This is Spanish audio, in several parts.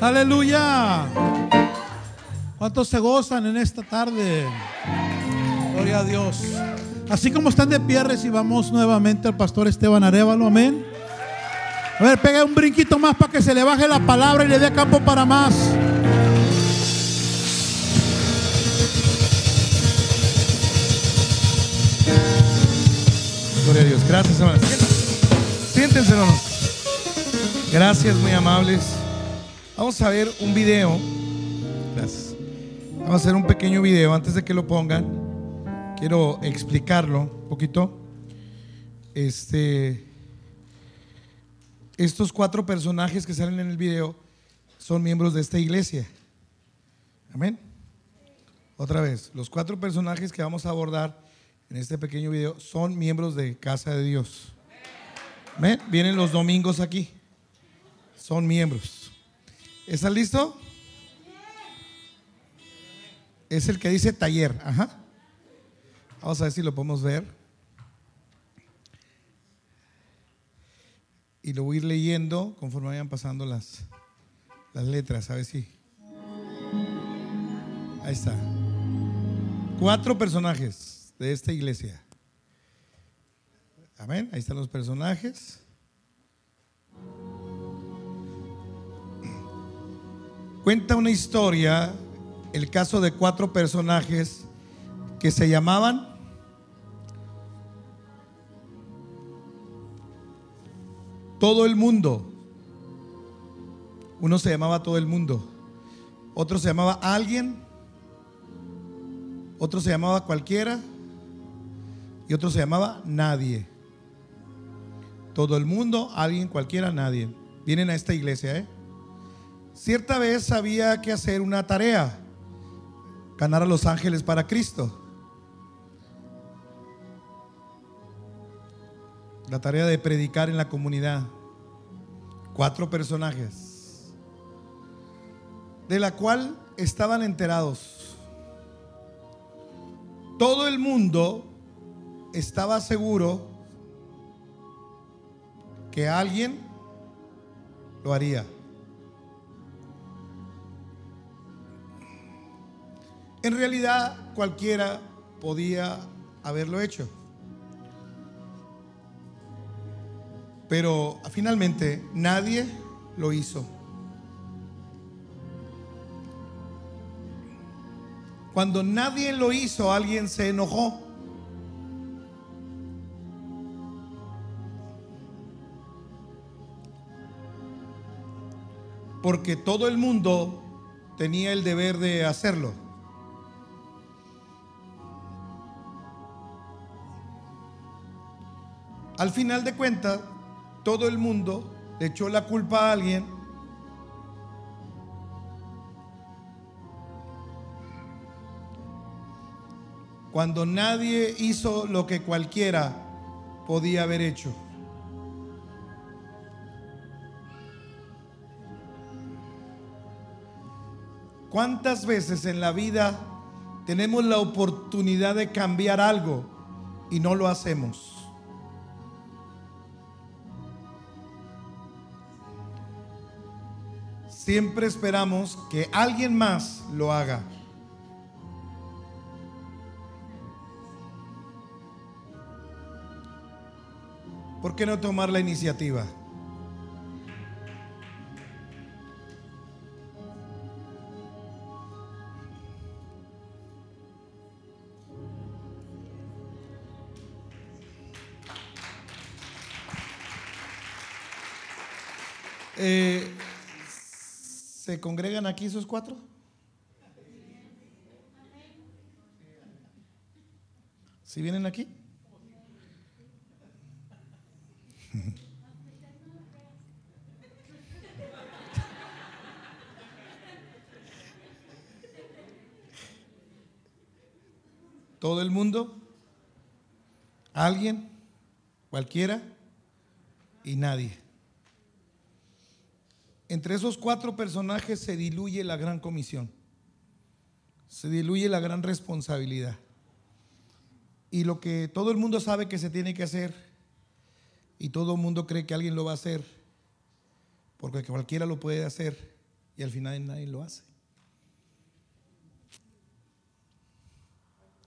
Aleluya. ¿Cuántos se gozan en esta tarde? Gloria a Dios. Así como están de pie, recibamos nuevamente al pastor Esteban Arevalo. Amén. A ver, pega un brinquito más para que se le baje la palabra y le dé campo para más. Gloria a Dios. Gracias, hermanos. Siéntense, hermanos. Gracias, muy amables. Vamos a ver un video. Gracias. Vamos a hacer un pequeño video antes de que lo pongan. Quiero explicarlo un poquito. Este, estos cuatro personajes que salen en el video son miembros de esta iglesia. Amén. Otra vez, los cuatro personajes que vamos a abordar en este pequeño video son miembros de Casa de Dios. Amén. Vienen los domingos aquí. Son miembros. ¿Estás listo? Es el que dice taller. Ajá. Vamos a ver si lo podemos ver. Y lo voy a ir leyendo conforme vayan pasando las, las letras. A ver si. Ahí está. Cuatro personajes de esta iglesia. Amén. Ahí están los personajes. Cuenta una historia, el caso de cuatro personajes que se llamaban Todo el mundo. Uno se llamaba Todo el mundo. Otro se llamaba Alguien. Otro se llamaba Cualquiera. Y otro se llamaba Nadie. Todo el mundo, alguien, cualquiera, nadie. Vienen a esta iglesia, ¿eh? Cierta vez había que hacer una tarea, ganar a los ángeles para Cristo. La tarea de predicar en la comunidad. Cuatro personajes, de la cual estaban enterados. Todo el mundo estaba seguro que alguien lo haría. En realidad cualquiera podía haberlo hecho. Pero finalmente nadie lo hizo. Cuando nadie lo hizo, alguien se enojó. Porque todo el mundo tenía el deber de hacerlo. Al final de cuentas, todo el mundo le echó la culpa a alguien. Cuando nadie hizo lo que cualquiera podía haber hecho. ¿Cuántas veces en la vida tenemos la oportunidad de cambiar algo y no lo hacemos? Siempre esperamos que alguien más lo haga. ¿Por qué no tomar la iniciativa? ¿Se congregan aquí esos cuatro? ¿Si vienen aquí? ¿Todo el mundo? ¿Alguien? ¿Cualquiera? Y nadie. Entre esos cuatro personajes se diluye la gran comisión, se diluye la gran responsabilidad. Y lo que todo el mundo sabe que se tiene que hacer, y todo el mundo cree que alguien lo va a hacer, porque cualquiera lo puede hacer, y al final nadie lo hace.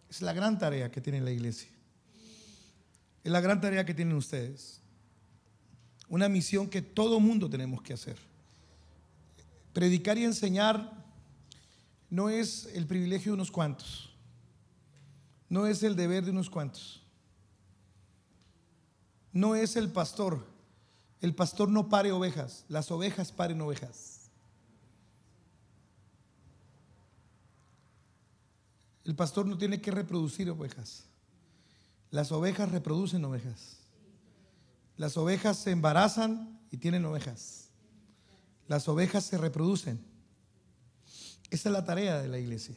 Es la gran tarea que tiene la iglesia. Es la gran tarea que tienen ustedes. Una misión que todo mundo tenemos que hacer. Predicar y enseñar no es el privilegio de unos cuantos. No es el deber de unos cuantos. No es el pastor. El pastor no pare ovejas. Las ovejas paren ovejas. El pastor no tiene que reproducir ovejas. Las ovejas reproducen ovejas. Las ovejas se embarazan y tienen ovejas. Las ovejas se reproducen. Esa es la tarea de la iglesia.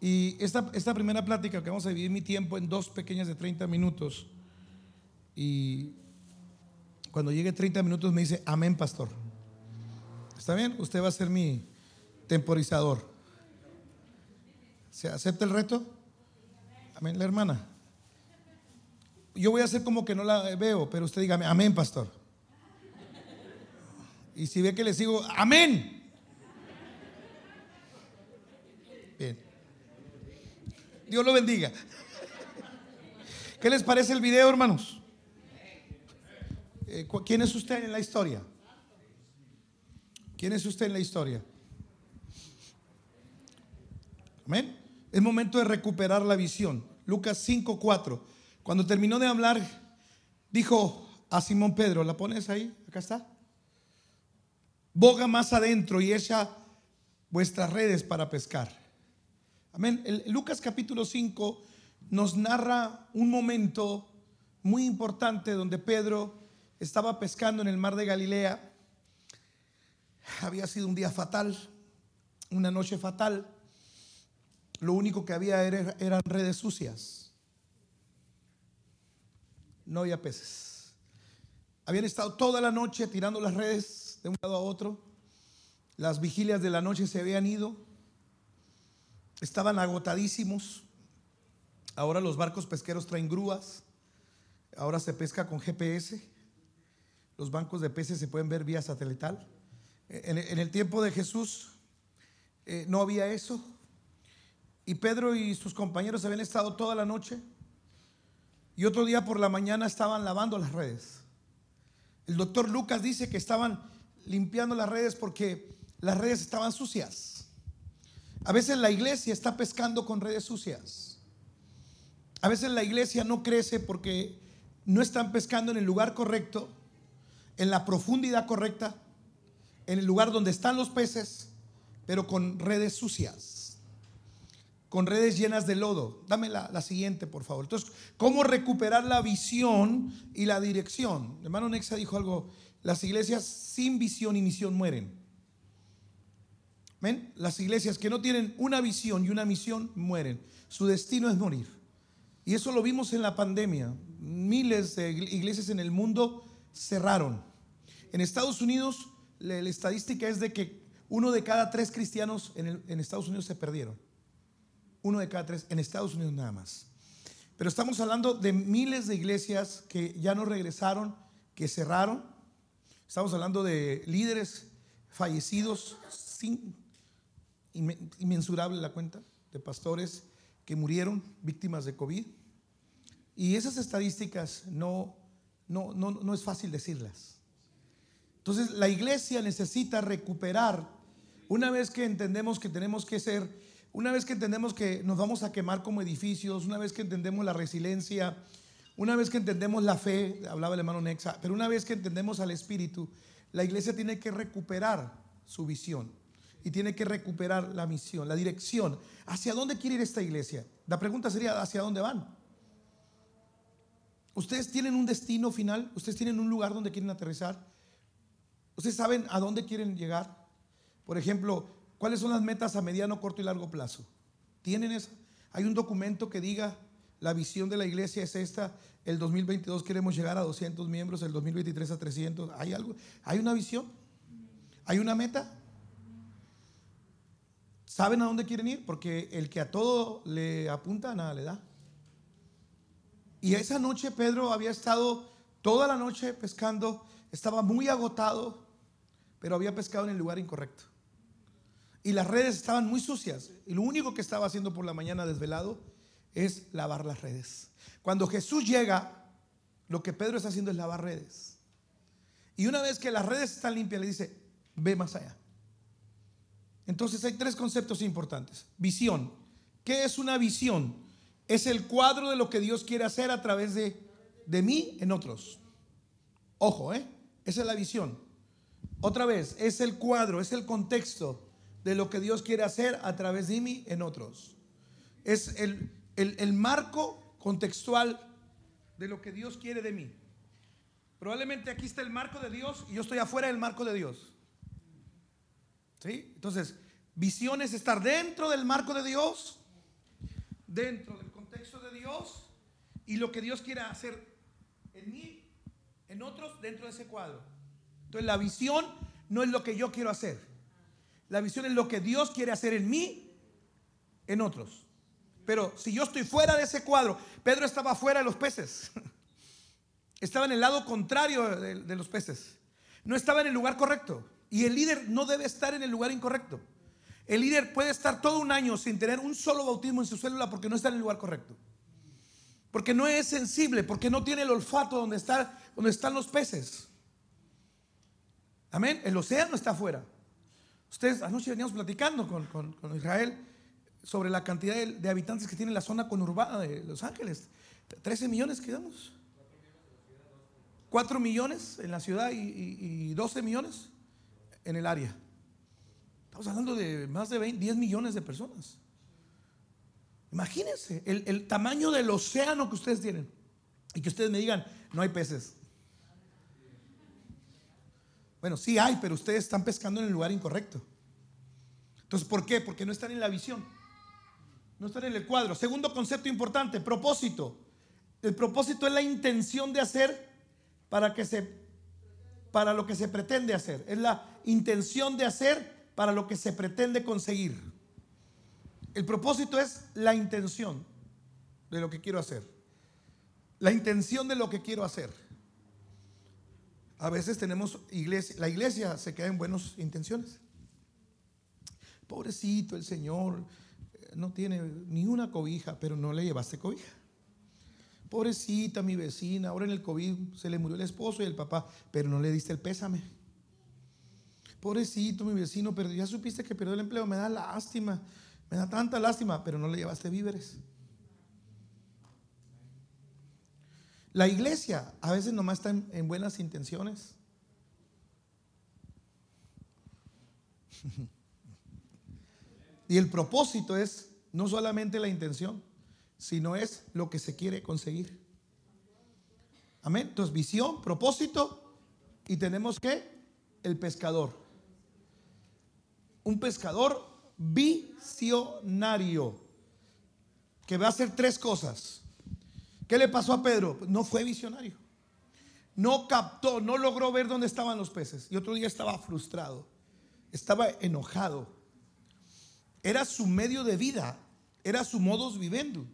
Y esta, esta primera plática que vamos a dividir mi tiempo en dos pequeñas de 30 minutos. Y cuando llegue 30 minutos me dice, amén, pastor. ¿Está bien? Usted va a ser mi temporizador. ¿Se acepta el reto? Amén, la hermana. Yo voy a hacer como que no la veo, pero usted dígame, amén, pastor. Y si ve que le sigo, amén. Bien. Dios lo bendiga. ¿Qué les parece el video, hermanos? Eh, ¿Quién es usted en la historia? ¿Quién es usted en la historia? Amén. Es momento de recuperar la visión. Lucas 5:4. Cuando terminó de hablar, dijo a Simón Pedro, ¿la pones ahí? Acá está. Boga más adentro y echa vuestras redes para pescar. Amén. Lucas capítulo 5 nos narra un momento muy importante donde Pedro estaba pescando en el mar de Galilea. Había sido un día fatal, una noche fatal. Lo único que había eran redes sucias. No había peces. Habían estado toda la noche tirando las redes de un lado a otro. Las vigilias de la noche se habían ido estaban agotadísimos. Ahora los barcos pesqueros traen grúas. Ahora se pesca con GPS. Los bancos de peces se pueden ver vía satelital. En, el tiempo de Jesús eh, no había eso. Y Pedro y sus compañeros habían estado toda la noche. Y otro día por la mañana estaban lavando las redes. El doctor Lucas dice que estaban limpiando las redes porque las redes estaban sucias. A veces la iglesia está pescando con redes sucias. A veces la iglesia no crece porque no están pescando en el lugar correcto, en la profundidad correcta, en el lugar donde están los peces, pero con redes sucias, con redes llenas de lodo. Dame la, siguiente, por favor. Entonces, ¿cómo recuperar la visión y la dirección? Hermano Nexa dijo algo, las iglesias sin visión y misión mueren. ¿Ven? Las iglesias que no tienen una visión y una misión mueren. Su destino es morir. Y eso lo vimos en la pandemia. Miles de iglesias en el mundo cerraron. En Estados Unidos, la, estadística es de que uno de cada tres cristianos en, en Estados Unidos se perdieron. Uno de cada tres en Estados Unidos nada más. Pero estamos hablando de miles de iglesias que ya no regresaron, que cerraron. Estamos hablando de líderes fallecidos sin inmensurable la cuenta de pastores que murieron víctimas de COVID. Y esas estadísticas no, no, no, no es fácil decirlas. Entonces la iglesia necesita recuperar, una vez que entendemos que tenemos que ser, una vez que entendemos que nos vamos a quemar como edificios, una vez que entendemos la resiliencia, una vez que entendemos la fe, hablaba el hermano Nexa, pero una vez que entendemos al Espíritu, la iglesia tiene que recuperar su visión y tiene que recuperar la misión, la dirección. ¿Hacia dónde quiere ir esta iglesia? La pregunta sería, ¿hacia dónde van? ¿Ustedes tienen un destino final? ¿Ustedes tienen un lugar donde quieren aterrizar? ¿Ustedes saben a dónde quieren llegar? Por ejemplo, ¿cuáles son las metas a mediano, corto y largo plazo? ¿Tienen esa? Hay un documento que diga la visión de la iglesia es esta. El 2022 queremos llegar a 200 miembros, el 2023 a 300. ¿Hay algo? ¿Hay una visión? ¿Hay una meta? ¿Saben a dónde quieren ir? Porque el que a todo le apunta, nada le da. Y esa noche Pedro había estado toda la noche pescando, estaba muy agotado, pero había pescado en el lugar incorrecto. Y las redes estaban muy sucias. Y lo único que estaba haciendo por la mañana desvelado es lavar las redes. Cuando Jesús llega, lo que Pedro está haciendo es lavar redes. Y una vez que las redes están limpias, le dice, ve más allá. Entonces hay tres conceptos importantes. Visión. ¿Qué es una visión? Es el cuadro de lo que Dios quiere hacer a través de, de mí en otros. Ojo, ¿eh? Esa es la visión. Otra vez, es el cuadro, es el contexto de lo que Dios quiere hacer a través de mí en otros. Es el, el, marco contextual de lo que Dios quiere de mí. Probablemente aquí está el marco de Dios y yo estoy afuera del marco de Dios. ¿Sí? Entonces, visión es estar dentro del marco de Dios, dentro del contexto de Dios y lo que Dios quiere hacer en mí, en otros, dentro de ese cuadro. Entonces, la visión no es lo que yo quiero hacer. La visión es lo que Dios quiere hacer en mí, en otros. Pero si yo estoy fuera de ese cuadro, Pedro estaba fuera de los peces. Estaba en el lado contrario de, los peces. No estaba en el lugar correcto. Y el líder no debe estar en el lugar incorrecto. El líder puede estar todo un año sin tener un solo bautismo en su célula porque no está en el lugar correcto. Porque no es sensible, porque no tiene el olfato donde, está, donde están los peces. Amén. El océano está afuera. Ustedes, anoche veníamos platicando con, Israel sobre la cantidad de, habitantes que tiene la zona conurbada de Los Ángeles. 13 millones quedamos. 4 millones en la ciudad y, 12 millones en el área. Estamos hablando de más de 10 millones de personas. Imagínense el, el, tamaño del océano que ustedes tienen. Y que ustedes me digan, no hay peces. Bueno, sí hay, pero ustedes están pescando en el lugar incorrecto. Entonces, ¿por qué? Porque no están en la visión. No están en el cuadro. Segundo concepto importante, propósito. El propósito es la intención de hacer para que se para lo que se pretende hacer. Es la intención de hacer para lo que se pretende conseguir. El propósito es la intención de lo que quiero hacer. La intención de lo que quiero hacer. A veces tenemos iglesia, la iglesia se queda en buenas intenciones. Pobrecito el Señor, no tiene ni una cobija, pero no le llevaste cobija. Pobrecita mi vecina, ahora en el COVID se le murió el esposo y el papá, pero no le diste el pésame. Pobrecito mi vecino, pero ya supiste que perdió el empleo, me da lástima, me da tanta lástima, pero no le llevaste víveres. La iglesia a veces nomás está en, buenas intenciones. y el propósito es no solamente la intención, sino es lo que se quiere conseguir. Amén. Entonces, visión, propósito y tenemos que el pescador. Un pescador visionario que va a hacer tres cosas. ¿Qué le pasó a Pedro? No fue visionario. No captó, no logró ver dónde estaban los peces. Y otro día estaba frustrado, estaba enojado. Era su medio de vida, era su modus vivendi.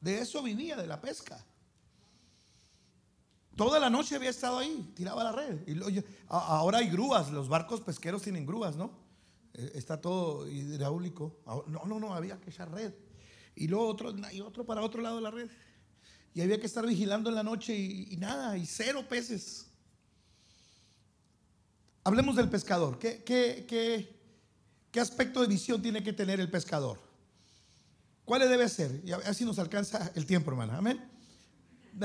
De eso vivía, de la pesca. Toda la noche había estado ahí, tiraba la red. Y ahora hay grúas, los barcos pesqueros tienen grúas, ¿no? Eh, está todo hidráulico. No, no, no, había que echar red. Y luego otro, y otro para otro lado de la red. Y había que estar vigilando en la noche y, nada, y cero peces. Hablemos del pescador. ¿Qué, qué, aspecto de visión tiene que tener el pescador? ¿Cuál debe ser? Y así nos alcanza el tiempo, hermana. Amén.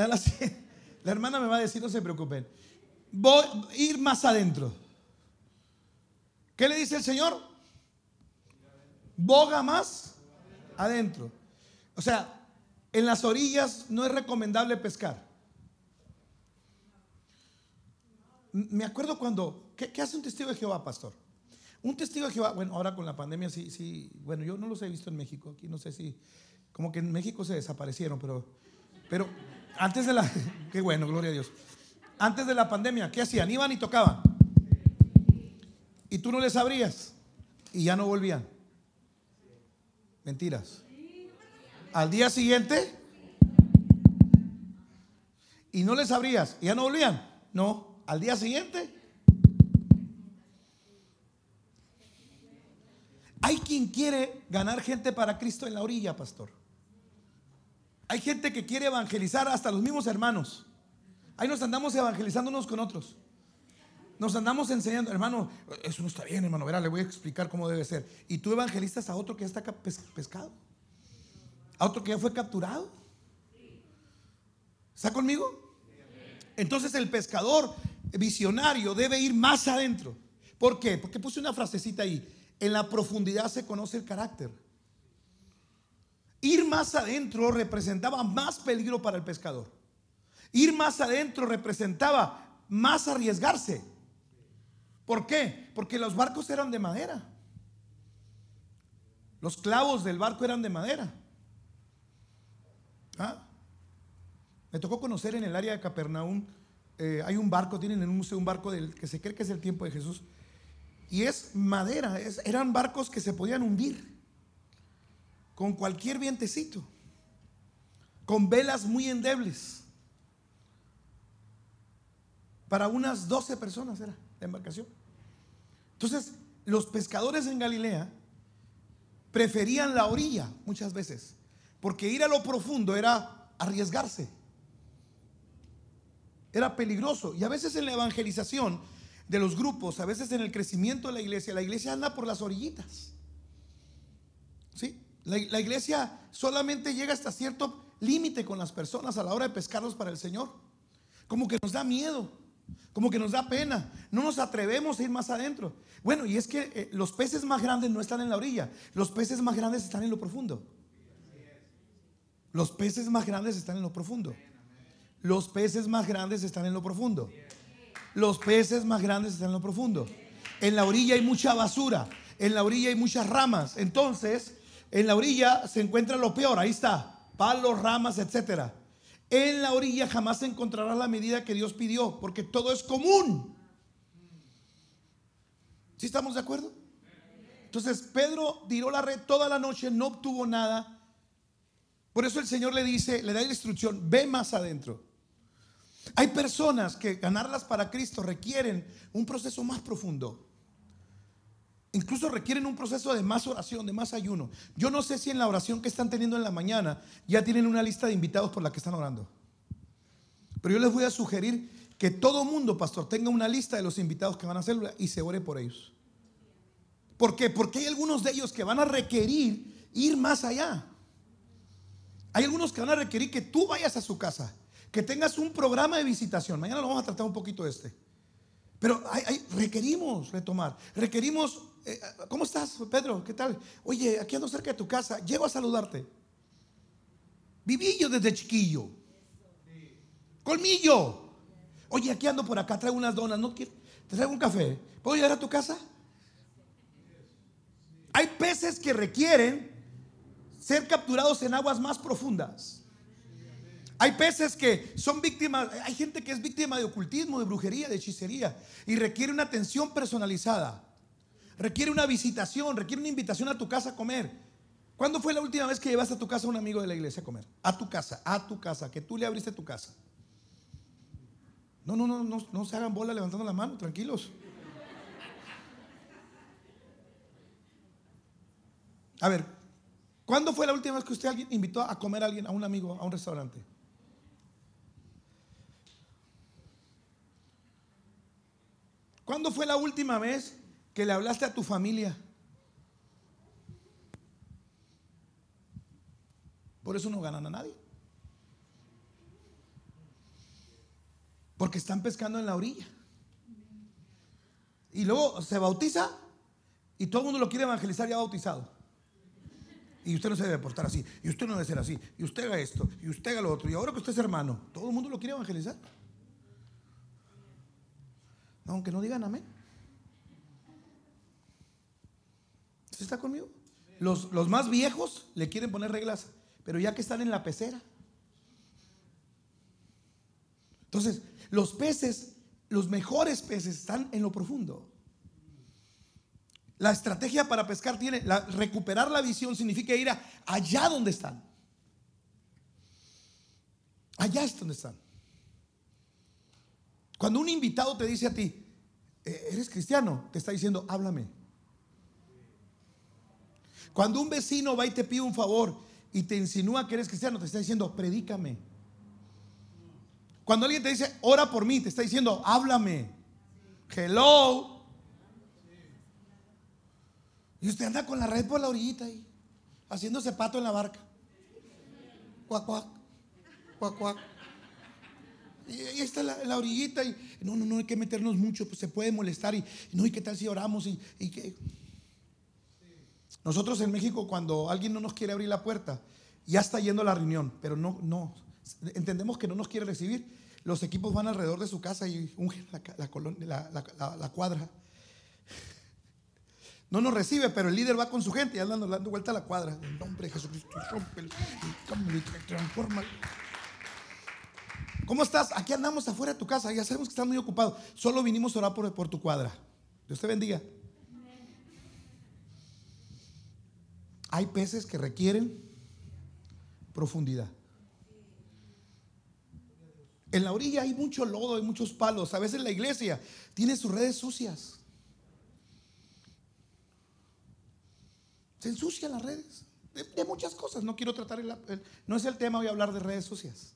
La hermana me va a decir, no se preocupen. Voy a ir más adentro. ¿Qué le dice el Señor? Boga más adentro. O sea, en las orillas no es recomendable pescar. Me acuerdo cuando, ¿qué, hace un testigo de Jehová, pastor? Un testigo de Jehová, bueno, ahora con la pandemia sí, sí, bueno, yo no los he visto en México, aquí no sé si, como que en México se desaparecieron, pero, pero antes de la, qué bueno, gloria a Dios. Antes de la pandemia, ¿qué hacían? Iban y tocaban. Y tú no les abrías y ya no volvían. Mentiras. Al día siguiente, y no les abrías, y ya no volvían. No, al día siguiente. Hay quien quiere ganar gente para Cristo en la orilla, pastor. Hay gente que quiere evangelizar hasta los mismos hermanos. Ahí nos andamos evangelizando unos con otros. Nos andamos enseñando, hermano, eso no está bien, hermano. Verá, le voy a explicar cómo debe ser. Y tú evangelistas a otro que ya está pescado, a otro que ya fue capturado. ¿Está conmigo? Entonces el pescador visionario debe ir más adentro. ¿Por qué? Porque puse una frasecita ahí. En la profundidad se conoce el carácter. Ir más adentro representaba más peligro para el pescador. Ir más adentro representaba más arriesgarse. ¿Por qué? Porque los barcos eran de madera. Los clavos del barco eran de madera. ¿Ah? Me tocó conocer en el área de Capernaum, eh, hay un barco, tienen en un museo un barco del, que se cree que es el tiempo de Jesús, y es madera, eran barcos que se podían hundir con cualquier vientecito, con velas muy endebles. Para unas 12 personas era la embarcación. Entonces, los pescadores en Galilea preferían la orilla muchas veces, porque ir a lo profundo era arriesgarse. Era peligroso. Y a veces en la evangelización de los grupos, a veces en el crecimiento de la iglesia, la iglesia anda por las orillitas. ¿Sí? La, iglesia solamente llega hasta cierto límite con las personas a la hora de pescarlos para el Señor. Como que nos da miedo, como que nos da pena. No nos atrevemos a ir más adentro. Bueno, y es que eh, los peces más grandes no están en la orilla, los peces más grandes están en lo profundo. Los peces más grandes están en lo profundo. Los peces más grandes están en lo profundo. Los peces más grandes están en lo profundo. En la orilla hay mucha basura. En la orilla hay muchas ramas. Entonces, en la orilla se encuentra lo peor. Ahí está. Palos, ramas, etcétera. En la orilla jamás encontrarás la medida que Dios pidió, porque todo es común. ¿Sí estamos de acuerdo? Entonces Pedro tiró la red toda la noche, no obtuvo nada. Por eso el Señor le dice, le da la instrucción, ve más adentro. Hay personas que ganarlas para Cristo requieren un proceso más profundo. Incluso requieren un proceso de más oración, de más ayuno. Yo no sé si en la oración que están teniendo en la mañana ya tienen una lista de invitados por la que están orando. Pero yo les voy a sugerir que todo mundo, pastor, tenga una lista de los invitados que van a hacer y se ore por ellos. ¿Por qué? Porque hay algunos de ellos que van a requerir ir más allá. Hay algunos que van a requerir que tú vayas a su casa que tengas un programa de visitación. Mañana lo vamos a tratar un poquito este. Pero requerimos retomar, requerimos, eh, ¿cómo estás, Pedro? ¿Qué tal? Oye, aquí ando cerca de tu casa, llego a saludarte. Viví yo desde chiquillo. Colmillo. Oye, aquí ando por acá, traigo unas donas, ¿no? Te traigo un café. ¿Puedo llegar a tu casa? Hay peces que requieren ser capturados en aguas más profundas. Hay peces que son víctimas, hay gente que es víctima de ocultismo, de brujería, de hechicería y requiere una atención personalizada. Requiere una visitación, requiere una invitación a tu casa a comer. ¿Cuándo fue la última vez que llevaste a tu casa a un amigo de la iglesia a comer? A tu casa, a tu casa, que tú le abriste tu casa. No, no, no, no, no se hagan bola levantando la mano, tranquilos. A ver, ¿cuándo fue la última vez que usted invitó a comer a alguien, a un amigo, a un restaurante? ¿Cuándo fue la última vez que le hablaste a tu familia? Por eso no ganan a nadie. Porque están pescando en la orilla. Y luego se bautiza y todo el mundo lo quiere evangelizar ya bautizado. Y usted no se debe portar así. Y usted no debe ser así. Y usted haga esto. Y usted haga lo otro. Y ahora que usted es hermano, todo el mundo lo quiere evangelizar. Aunque no digan amén. ¿Usted está conmigo? Los, los más viejos le quieren poner reglas, pero ya que están en la pecera. Entonces, los peces, los mejores peces están en lo profundo. La estrategia para pescar tiene, recuperar la visión significa ir allá donde están. Allá es donde están. Cuando un invitado te dice a ti, eh, ¿eres cristiano? Te está diciendo, háblame. Cuando un vecino va y te pide un favor y te insinúa que eres cristiano, te está diciendo, predícame. Cuando alguien te dice, ora por mí, te está diciendo, háblame. Hello. Y usted anda con la red por la orillita ahí, haciéndose pato en la barca. Cuac, cuac, cuac, cuac. Ahí está la, orillita y no, no, no hay que meternos mucho, pues se puede molestar y no, y qué tal si oramos y. Nosotros en México cuando alguien no nos quiere abrir la puerta, ya está yendo a la reunión, pero no, no, entendemos que no nos quiere recibir. Los equipos van alrededor de su casa y ungen la, la, cuadra. No nos recibe, pero el líder va con su gente y andando dando vuelta a la cuadra. En nombre de Jesucristo, rompe, transforma. ¿Cómo estás? Aquí andamos afuera de tu casa. Ya sabemos que estás muy ocupado. Solo vinimos a orar por, tu cuadra. Dios te bendiga. Hay peces que requieren profundidad. En la orilla hay mucho lodo, hay muchos palos. A veces la iglesia tiene sus redes sucias. Se ensucian las redes de, muchas cosas. No quiero tratar, no es el tema, voy a hablar de redes sucias.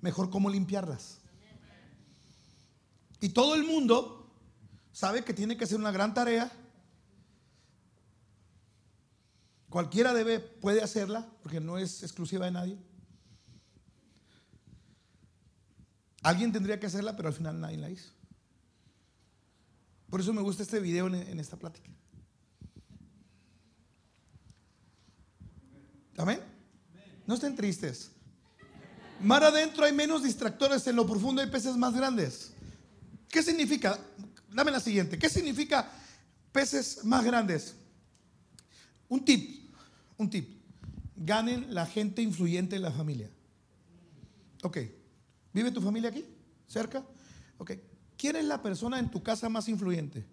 Mejor cómo limpiarlas. Y todo el mundo sabe que tiene que hacer una gran tarea Cualquiera debe, puede hacerla, porque no es exclusiva de nadie. Alguien tendría que hacerla, pero al final nadie la hizo. Por eso me gusta este video en, esta plática. ¿Amén? No estén tristes. Mar adentro hay menos distractores, en lo profundo hay peces más grandes. ¿Qué significa? Dame la siguiente. ¿Qué significa peces más grandes? Un tip, un tip. Ganen la gente influyente en la familia. Ok. ¿Vive tu familia aquí? ¿Cerca? Ok. ¿Quién es la persona en tu casa más influyente?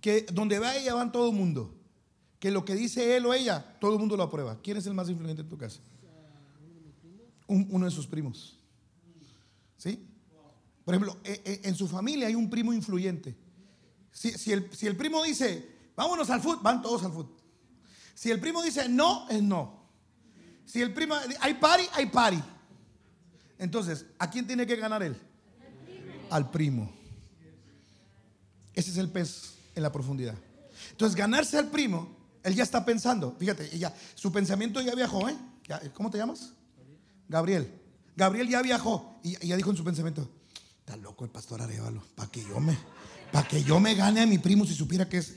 Que donde va ella van todo el mundo. Que lo que dice él o ella, todo el mundo lo aprueba. ¿Quién es el más influyente en tu casa? Uno de sus primos. ¿Sí? Por ejemplo, e, e, en su familia hay un primo influyente. Si, el, si el primo dice, vámonos al fútbol, van todos al fútbol. Si el primo dice no, es no. Si el primo, hay party, hay party. Entonces, ¿a quién tiene que ganar él? Al primo. Ese es el pez en la profundidad. Entonces, ganarse al primo, él ya está pensando. Fíjate, ya, su pensamiento ya viajó, ¿eh? ¿Cómo te llamas? Gabriel. Gabriel ya viajó y ya dijo en su pensamiento, está loco el pastor Arevalo, para que yo me, para que yo me gane a mi primo si supiera que es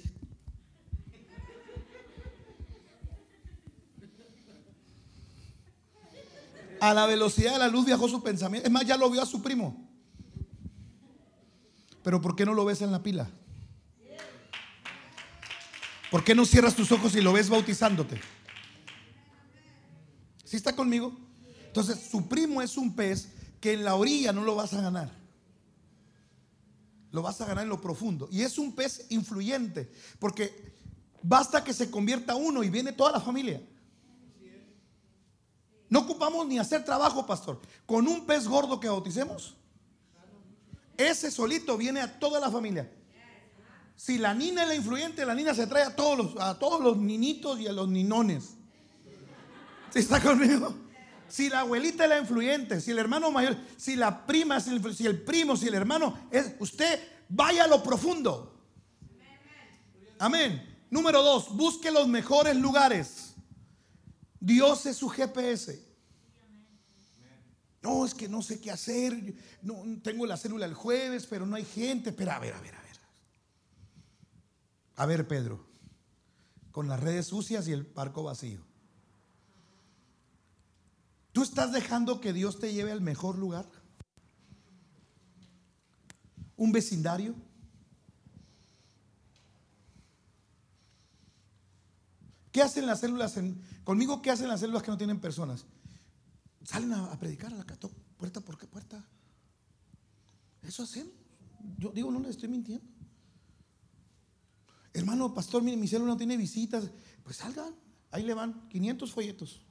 A la velocidad de la luz viajó su pensamiento. Es más, ya lo vio a su primo. Pero ¿por qué no lo ves en la pila? ¿Por qué no cierras tus ojos y lo ves bautizándote? ¿Sí está conmigo? Entonces, su primo es un pez que en la orilla no lo vas a ganar. Lo vas a ganar en lo profundo. Y es un pez influyente, porque basta que se convierta uno y viene toda la familia. No ocupamos ni hacer trabajo, pastor. Con un pez gordo que bauticemos, ese solito viene a toda la familia. Si la nina es la influyente, la nina se trae a todos los, a todos los ninitos y a los ninones. ¿Sí está conmigo? Si la abuelita es la influyente, si el hermano mayor, si la prima, si el, primo, si el hermano, es, usted vaya a lo profundo. Amén. Número dos, busque los mejores lugares. Dios es su GPS. No, es que no sé qué hacer. No, tengo la célula el jueves, pero no hay gente. Pero a ver, a ver, a ver. A ver, Pedro. Con las redes sucias y el barco vacío. ¿Tú estás dejando que Dios te lleve al mejor lugar? ¿Un vecindario? ¿Qué hacen las células? conmigo, ¿qué hacen las células que no tienen personas? Salen a, predicar a la cato, puerta por qué puerta. Eso hacemos. Yo digo, no le estoy mintiendo. Hermano, pastor, mire, mi célula no tiene visitas. Pues salgan, ahí le van 500 folletos.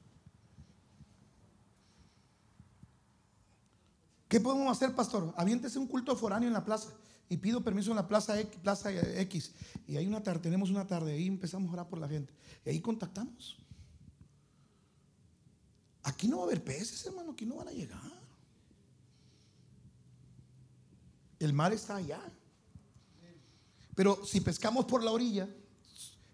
¿Qué podemos hacer, pastor? Aviéntese un culto foráneo en la plaza. y pido permiso en la plaza X, plaza X. Y hay una tarde, tenemos una tarde, ahí empezamos a orar por la gente. Y ahí contactamos. Aquí no va a haber peces, hermano, aquí no van a llegar. El mar está allá. Pero si pescamos por la orilla,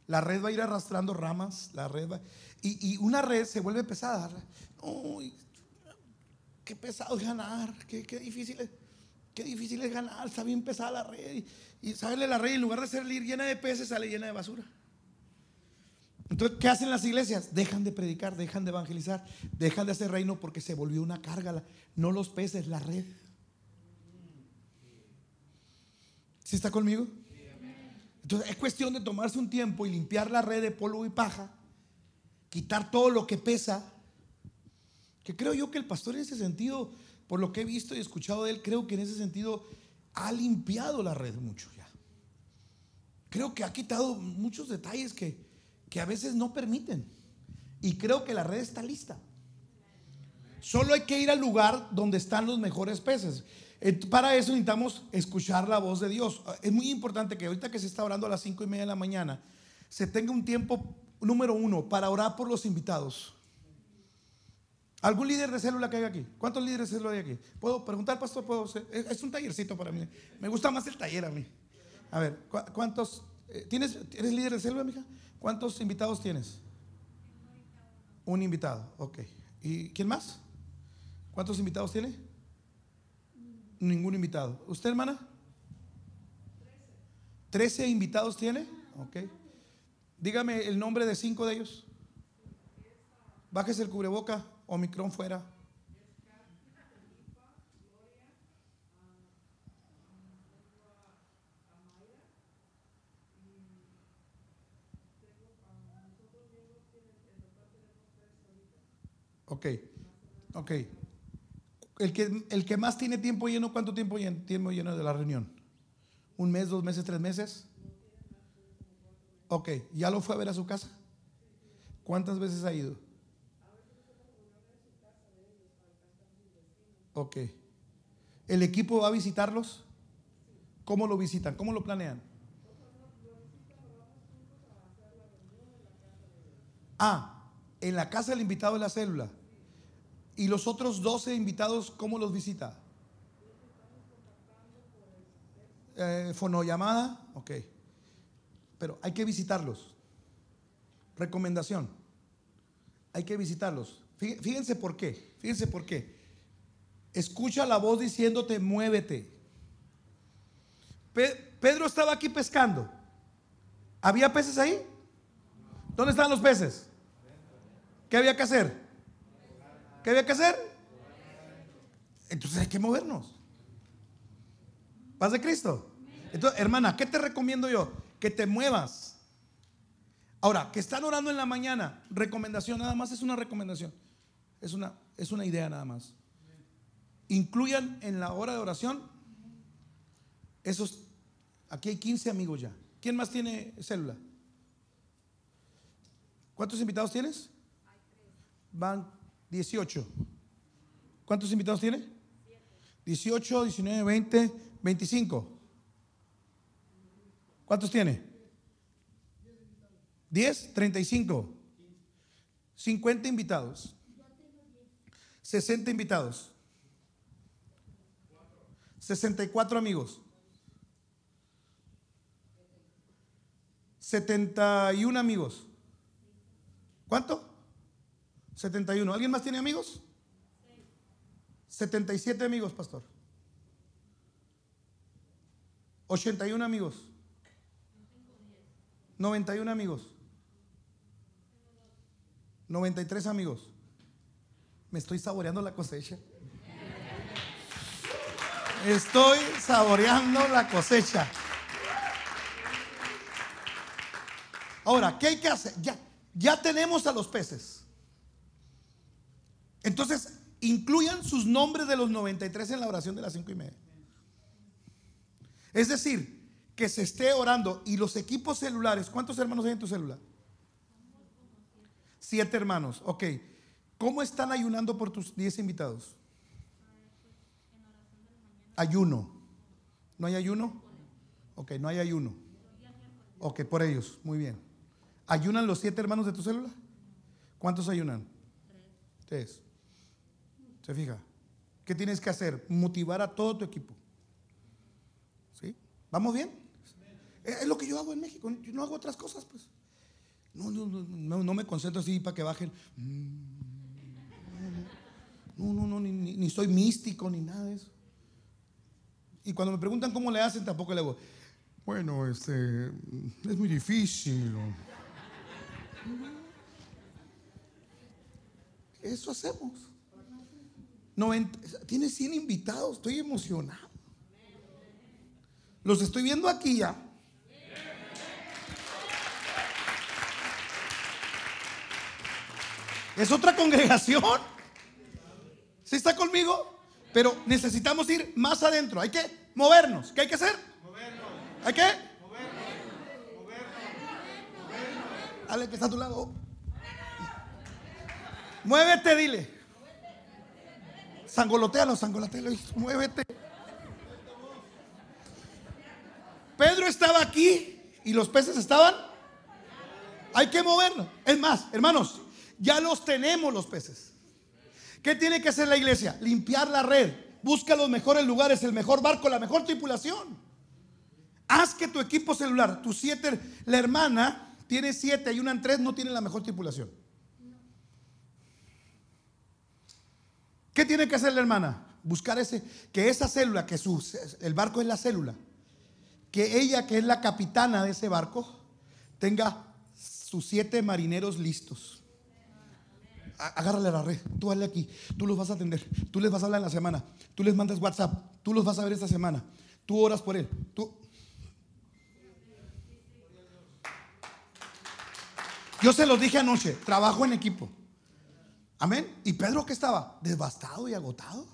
la red va a ir arrastrando ramas, la red va, y, una red se vuelve pesada. Uy, qué pesado es ganar, qué, difícil es. Qué difícil es ganar, está bien pesada la red. Y, sale la red, en lugar de salir llena de peces, sale llena de basura. Entonces, ¿qué hacen las iglesias? Dejan de predicar, dejan de evangelizar, dejan de hacer reino porque se volvió una carga. No los peces, la red. ¿Sí está conmigo? Entonces es cuestión de tomarse un tiempo y limpiar la red de polvo y paja, quitar todo lo que pesa. Que creo yo que el pastor en ese sentido, por lo que he visto y escuchado de él, creo que en ese sentido ha limpiado la red mucho ya. Creo que ha quitado muchos detalles que, que a veces no permiten. Y creo que la red está lista. Solo hay que ir al lugar donde están los mejores peces. Para eso necesitamos escuchar la voz de Dios. Es muy importante que ahorita que se está orando a las cinco y media de la mañana, se tenga un tiempo número uno para orar por los invitados. ¿Algún líder de célula que hay aquí? ¿Cuántos líderes de célula hay aquí? ¿Puedo preguntar, pastor? ¿Puedo Es un tallercito para mí. Me gusta más el taller a mí. A ver, ¿cuántos? Eh, ¿Tienes, ¿Eres líder de célula, mija? ¿Cuántos invitados tienes? Un invitado, ok. ¿Y quién más? ¿Cuántos invitados tiene? Ningún invitado. ¿Usted, hermana? ¿Trece invitados tiene? Ok. Dígame el nombre de cinco de ellos. Bájese el cubreboca o micrón fuera. Ok, ok. El que, el que más tiene tiempo lleno, ¿cuánto tiempo lleno, tiempo lleno de la reunión? ¿Un mes, dos meses, tres meses? Ok, ¿ya lo fue a ver a su casa? ¿Cuántas veces ha ido? Ok. ¿El equipo va a visitarlos? ¿Cómo lo visitan? ¿Cómo lo planean? Ah, en la casa del invitado de la célula. ¿Y los otros 12 invitados cómo los visita? Eh, fonollamada, ok. Pero hay que visitarlos. Recomendación. Hay que visitarlos. Fíjense por qué. Fíjense por qué. Escucha la voz diciéndote, muévete. Pedro estaba aquí pescando. ¿Había peces ahí? ¿Dónde están los peces? ¿Qué había que hacer? ¿Qué había que hacer? Entonces hay que movernos. Paz de Cristo. Entonces, hermana, ¿qué te recomiendo yo? Que te muevas. Ahora, que están orando en la mañana, recomendación nada más es una recomendación. Es una, es una idea nada más. Incluyan en la hora de oración esos. Aquí hay 15 amigos ya. ¿Quién más tiene célula? ¿Cuántos invitados tienes? Van 18. ¿Cuántos invitados tiene? 18, 19, 20, 25. ¿Cuántos tiene? 10, 35. 50 invitados. 60 invitados. 64 amigos. 71 amigos. ¿Cuánto? 71. ¿Alguien más tiene amigos? 77 amigos, pastor. 81 amigos. 91 amigos. 93 amigos. Me estoy saboreando la cosecha. Estoy saboreando la cosecha. Ahora, ¿qué hay que hacer? Ya, ya tenemos a los peces. Entonces, incluyan sus nombres de los 93 en la oración de las cinco y media. Es decir, que se esté orando y los equipos celulares, ¿cuántos hermanos hay en tu celular? Siete hermanos, ok. ¿Cómo están ayunando por tus diez invitados? Ayuno. ¿No hay ayuno? Ok, no hay ayuno. Ok, por ellos, muy bien. ¿Ayunan los siete hermanos de tu célula? ¿Cuántos ayunan? Tres. ¿Se fija? ¿Qué tienes que hacer? Motivar a todo tu equipo. ¿Sí? ¿Vamos bien? Es lo que yo hago en México. Yo no hago otras cosas, pues. No, no, no, no me concentro así para que bajen. No, no, no, ni, ni, soy místico ni nada de eso. Y cuando me preguntan cómo le hacen, tampoco le hago. Bueno, este, es muy difícil. Eso hacemos. 90, tiene 100 invitados, estoy emocionado. Los estoy viendo aquí ya. Es otra congregación. ¿Sí está conmigo? Pero necesitamos ir más adentro. Hay que movernos. ¿Qué hay que hacer? Movernos. ¿Hay que? Movernos. Movernos. Dale que está a tu lado. Muévete, dile. Sangolotealo, sangolotealo. Muévete. Pedro estaba aquí y los peces estaban. Hay que movernos. Es más, hermanos, ya los tenemos los peces. ¿Qué tiene que hacer la iglesia? Limpiar la red. Busca los mejores lugares, el mejor barco, la mejor tripulación. Haz que tu equipo celular, tu siete, la hermana tiene siete y una en tres, no tiene la mejor tripulación. ¿Qué tiene que hacer la hermana? Buscar ese, que esa célula, que su, el barco es la célula, que ella, que es la capitana de ese barco, tenga sus siete marineros listos agárrale la red, tú hazle aquí, tú los vas a atender, tú les vas a hablar en la semana, tú les mandas WhatsApp, tú los vas a ver esta semana, tú oras por él, tú... Yo se los dije anoche, trabajo en equipo. Amén. ¿Y Pedro qué estaba? Devastado y agotado.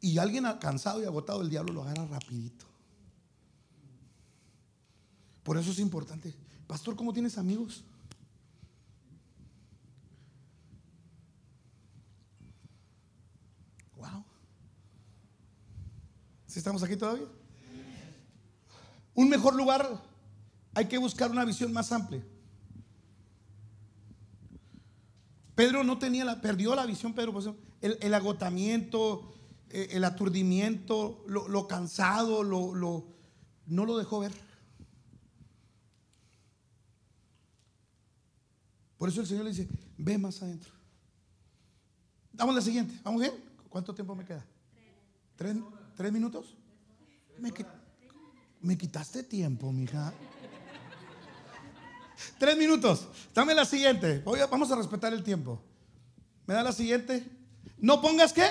Y alguien cansado y agotado, el diablo lo agarra rapidito. Por eso es importante. Pastor, ¿cómo tienes amigos? Estamos aquí todavía? Un mejor lugar, hay que buscar una visión más amplia. Pedro no tenía la, perdió la visión, Pedro, el, agotamiento, eh, el aturdimiento, lo, cansado, lo, no lo dejó ver. Por eso el Señor le dice, ve más adentro. Damos la siguiente, ¿vamos bien? ¿Cuánto tiempo me queda? Tres. ¿Tres minutos? Me, quitaste tiempo, mija. Tres minutos. Dame la siguiente. vamos a respetar el tiempo. ¿Me da la siguiente? No pongas qué?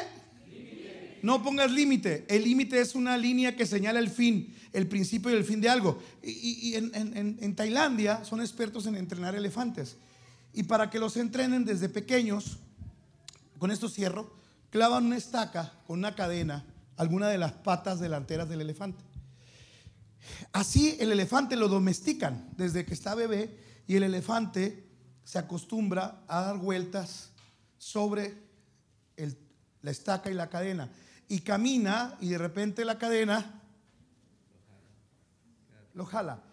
No pongas límite. El límite es una línea que señala el fin, el principio y el fin de algo. Y, en, Tailandia son expertos en entrenar elefantes. Y para que los entrenen desde pequeños, con esto cierro, clavan una estaca con una cadena alguna de las patas delanteras del elefante. Así el elefante lo domestican desde que está bebé y el elefante se acostumbra a dar vueltas sobre la estaca y la cadena. Y camina y de repente la cadena lo jala.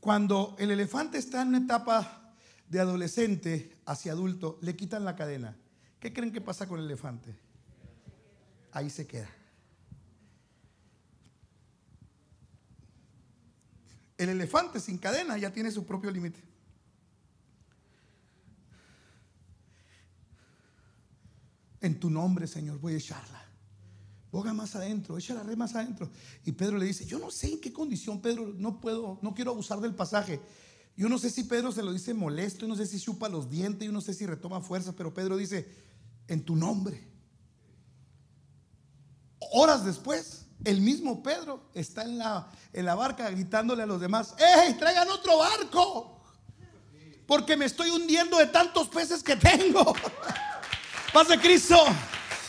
Cuando el elefante está en una etapa de adolescente hacia adulto, le quitan la cadena. ¿Qué creen que pasa con el elefante? Ahí se queda. El elefante sin cadena ya tiene su propio límite. En tu nombre, Señor, voy a echarla. Boga más adentro, echa la red más adentro. Y Pedro le dice, yo no sé en qué condición, Pedro, no puedo, no quiero abusar del pasaje. Yo no sé si Pedro se lo dice molesto, yo no sé si chupa los dientes, yo no sé si retoma fuerza, pero Pedro dice, en tu nombre. Horas después, el mismo Pedro está en la, en la barca gritándole a los demás, ¡Ey, traigan otro barco! Porque me estoy hundiendo de tantos peces que tengo. Paz de Cristo.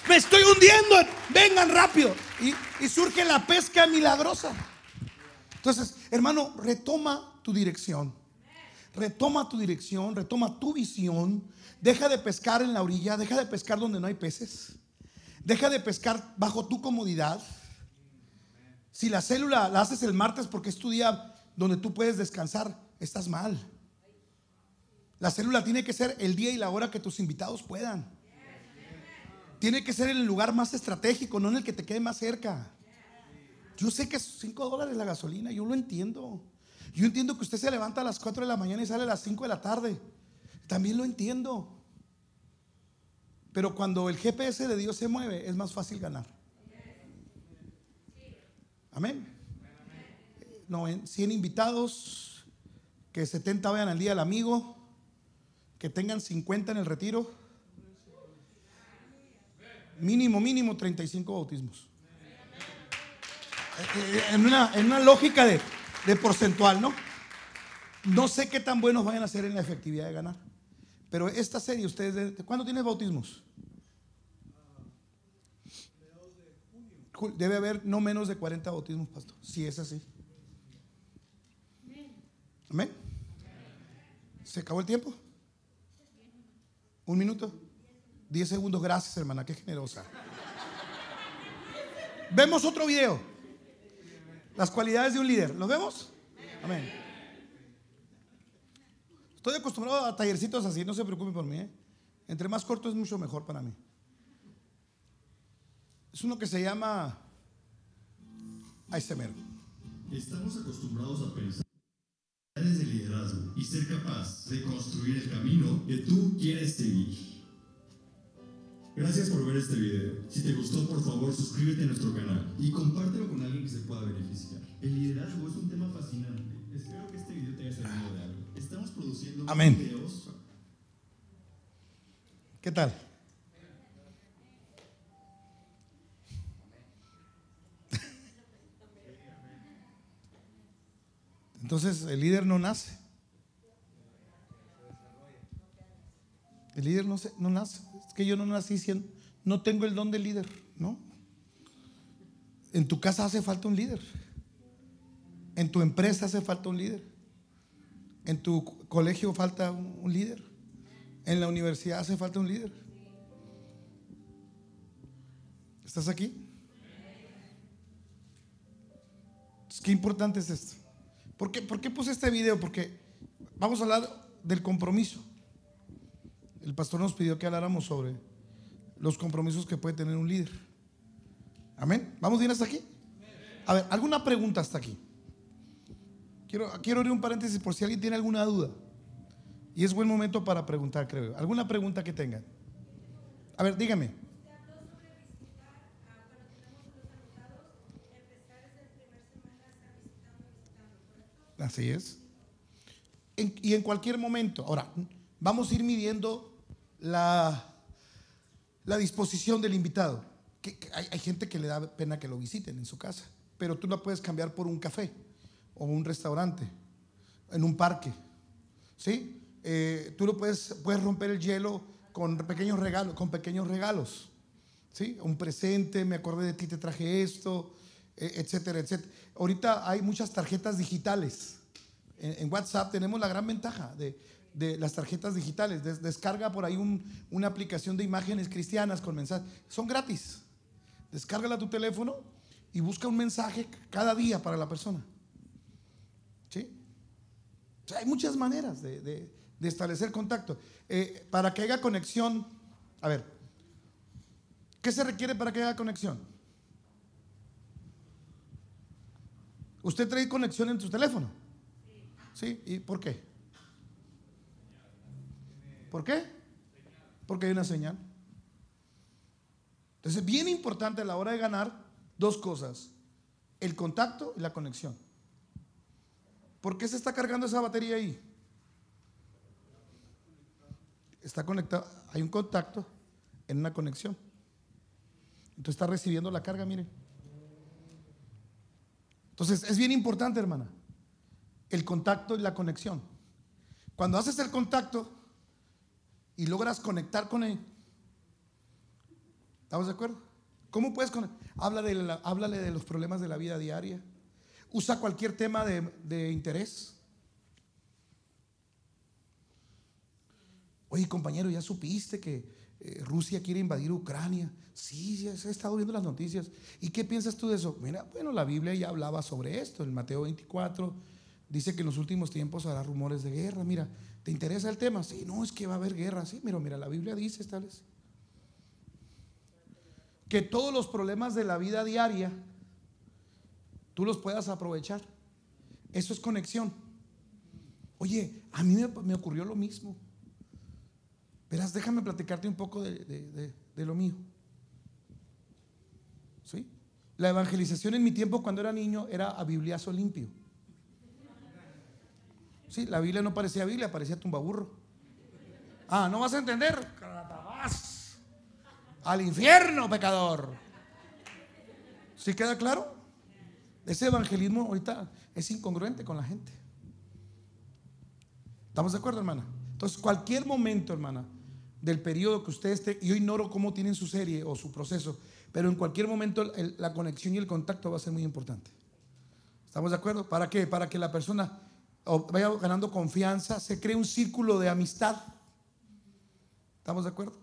Me estoy hundiendo. Vengan rápido. Y, y surge la pesca milagrosa. Entonces, hermano, retoma tu dirección. Retoma tu dirección, retoma tu visión. Deja de pescar en la orilla, deja de pescar donde no hay peces. Deja de pescar bajo tu comodidad Si la célula la haces el martes porque es tu día donde tú puedes descansar, estás mal. La célula tiene que ser el día y la hora que tus invitados puedan. Tiene que ser en el lugar más estratégico, no en el que te quede más cerca. Yo sé que es 5 dólares la gasolina, yo lo entiendo. Yo entiendo que usted se levanta a las 4 de la mañana y sale a las 5 de la tarde. También lo entiendo. Pero cuando el GPS de Dios se mueve, es más fácil ganar. Amén. No, 100 invitados, que 70 vayan al día del amigo, que tengan 50 en el retiro. Mínimo, mínimo 35 bautismos. Eh, eh, en una, en una lógica de, de porcentual, ¿no? No sé qué tan buenos vayan a ser en la efectividad de ganar. Pero esta serie, ustedes, ¿cuándo tienes bautismos? Debe haber no menos de 40 bautismos, pastor. Si es así. Amén. ¿Se acabó el tiempo? ¿Un minuto? Diez segundos. Gracias, hermana. Qué generosa. Vemos otro video. Las cualidades de un líder. ¿Los vemos? Amén. Estoy acostumbrado a tallercitos así. No se preocupe por mí. ¿eh? Entre más corto es mucho mejor para mí. Es uno que se llama ASMR. Estamos acostumbrados a pensar de liderazgo y ser capaz de construir el camino que tú quieres seguir. Gracias por ver este video. Si te gustó, por favor, suscríbete a nuestro canal y compártelo con alguien que se pueda beneficiar. El liderazgo es un tema fascinante. Espero que este video te haya servido de algo. Estamos produciendo Amén. videos. ¿Qué tal? Entonces el líder no nace. El líder no, se, no nace. Es que yo no nací siendo, no tengo el don de líder, ¿no? En tu casa hace falta un líder. En tu empresa hace falta un líder. En tu colegio falta un, líder. En la universidad hace falta un líder. ¿Estás aquí? ¿Qué importante es esto? ¿Por qué, ¿Por qué puse este video? Porque vamos a hablar del compromiso. El pastor nos pidió que habláramos sobre los compromisos que puede tener un líder. Amén. ¿Vamos bien hasta aquí? A ver, ¿alguna pregunta hasta aquí? Quiero, quiero abrir un paréntesis por si alguien tiene alguna duda. Y es buen momento para preguntar, creo. ¿Alguna pregunta que tengan? A ver, dígame. Así es. Y en cualquier momento. Ahora, vamos a ir midiendo la, la disposición del invitado. Hay gente que le da pena que lo visiten en su casa, pero tú la puedes cambiar por un café o un restaurante, en un parque. ¿Sí? Eh, tú lo puedes, puedes romper el hielo con pequeños regalos, con pequeños regalos. ¿Sí? Un presente, me acordé de ti, te traje esto, eh, etcétera, etcétera. Ahorita hay muchas tarjetas digitales. En, WhatsApp tenemos la gran ventaja de, las tarjetas digitales. Des- descarga por ahí un- una aplicación de imágenes cristianas con mensajes. Son gratis. Descárgala tu teléfono y busca un mensaje cada día para la persona. ¿Sí? Hay muchas maneras de establecer contacto. Eh, para que haya conexión, a ver, ¿qué se requiere para que haya conexión? ¿Usted trae conexión en su teléfono? ¿Sí? ¿Y por qué? ¿Por qué? Porque hay una señal. Entonces, es bien importante a la hora de ganar dos cosas, el contacto y la conexión. ¿Por qué se está cargando esa batería ahí? Está conectado, hay un contacto en una conexión. Entonces está recibiendo la carga, miren. Entonces es bien importante, hermana, el contacto y la conexión. Cuando haces el contacto y logras conectar con él, ¿estamos de acuerdo? ¿Cómo puedes conectar? Háblale, de los problemas de la vida diaria. Usa cualquier tema de, de interés. Oye, compañero, ya supiste que eh, Rusia quiere invadir Ucrania. Sí, se ha estado viendo las noticias. ¿Y qué piensas tú de eso? Mira, bueno, la Biblia ya hablaba sobre esto. En Mateo 24 dice que en los últimos tiempos habrá rumores de guerra. Mira, ¿te interesa el tema? Sí, no, es que va a haber guerra. Sí, mira, mira, la Biblia dice, tales. Que todos los problemas de la vida diaria tú los puedas aprovechar. Eso es conexión. Oye, a mí me, ocurrió lo mismo. Verás, déjame platicarte un poco de, lo mío. ¿Sí? La evangelización en mi tiempo cuando era niño era a bibliazo limpio. Sí, la Biblia no parecía Biblia, parecía tumbaburro. Ah, ¿no vas a entender? Al infierno, pecador. ¿Sí queda claro? Ese evangelismo ahorita es incongruente con la gente. ¿Estamos de acuerdo, hermana? Entonces, cualquier momento, hermana, del periodo que usted esté, yo ignoro cómo tienen su serie o su proceso, pero en cualquier momento la conexión y el contacto va a ser muy importante. ¿Estamos de acuerdo? ¿Para qué? Para que la persona vaya ganando confianza, se cree un círculo de amistad. ¿Estamos de acuerdo?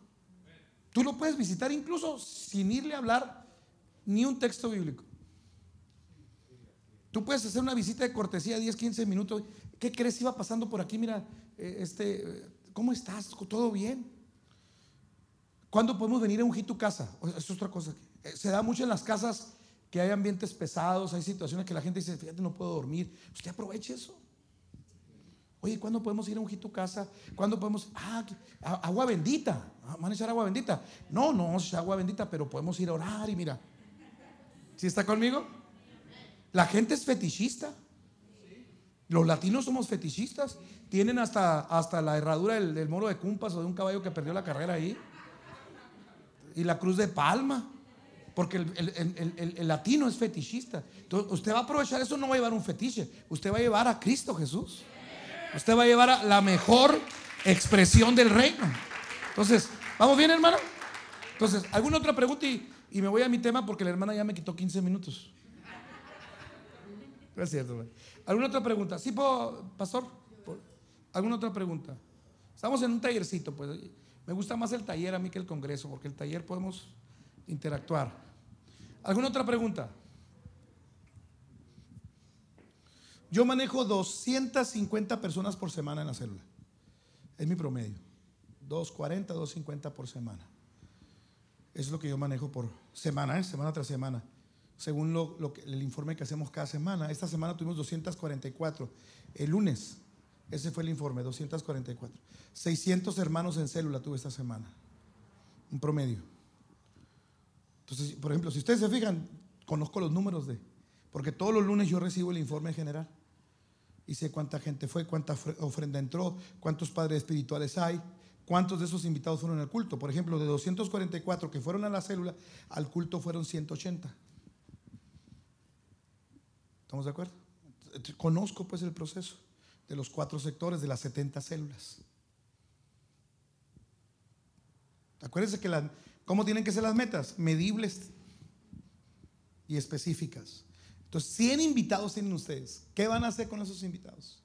Tú lo puedes visitar incluso sin irle a hablar ni un texto bíblico. Tú puedes hacer una visita de cortesía 10, 15 minutos. ¿Qué crees? Iba pasando por aquí, mira, eh, este, ¿cómo estás? ¿Todo bien? ¿Cuándo podemos venir a ungir tu casa? Es otra cosa. Eh, se da mucho en las casas que hay ambientes pesados, hay situaciones que la gente dice, fíjate, no puedo dormir. Pues que aproveche eso. Oye, ¿cuándo podemos ir a ungir tu casa? ¿Cuándo podemos? Ah, agua bendita. Ah, ¿Van a echar agua bendita? No, no vamos a echar agua bendita, pero podemos ir a orar y mira. ¿Sí está conmigo? La gente es fetichista. Los latinos somos fetichistas. Tienen hasta, hasta la herradura del, moro de cumpas o de un caballo que perdió la carrera ahí. Y la cruz de palma. Porque el, latino es fetichista. Entonces, usted va a aprovechar eso, no va a llevar un fetiche. Usted va a llevar a Cristo Jesús. Usted va a llevar a la mejor expresión del reino. Entonces, ¿vamos bien, hermano? Entonces, ¿alguna otra pregunta? Y, y me voy a mi tema porque la hermana ya me quitó 15 minutos es cierto. ¿Alguna otra pregunta? ¿Sí, pastor? ¿Alguna otra pregunta? Estamos en un tallercito, pues. Me gusta más el taller a mí que el congreso, porque el taller podemos interactuar. ¿Alguna otra pregunta? Yo manejo 250 personas por semana en la célula. Es mi promedio. 240, 250 por semana. Eso es lo que yo manejo por semana, ¿eh? semana tras semana según el informe que hacemos cada semana. Esta semana tuvimos 244. El lunes, ese fue el informe, 244. 600 hermanos en célula tuve esta semana, un promedio. Entonces, por ejemplo, si ustedes se fijan, conozco los números de, porque todos los lunes yo recibo el informe general y sé cuánta gente fue, cuánta ofrenda entró, cuántos padres espirituales hay, cuántos de esos invitados fueron al culto. Por ejemplo, de 244 que fueron a la célula, al culto fueron 180. ¿Estamos de acuerdo? Conozco pues el proceso de los cuatro sectores de las 70 células. Acuérdense que la, ¿cómo tienen que ser las metas? Medibles y específicas. Entonces, 100 invitados tienen ustedes. ¿Qué van a hacer con esos invitados?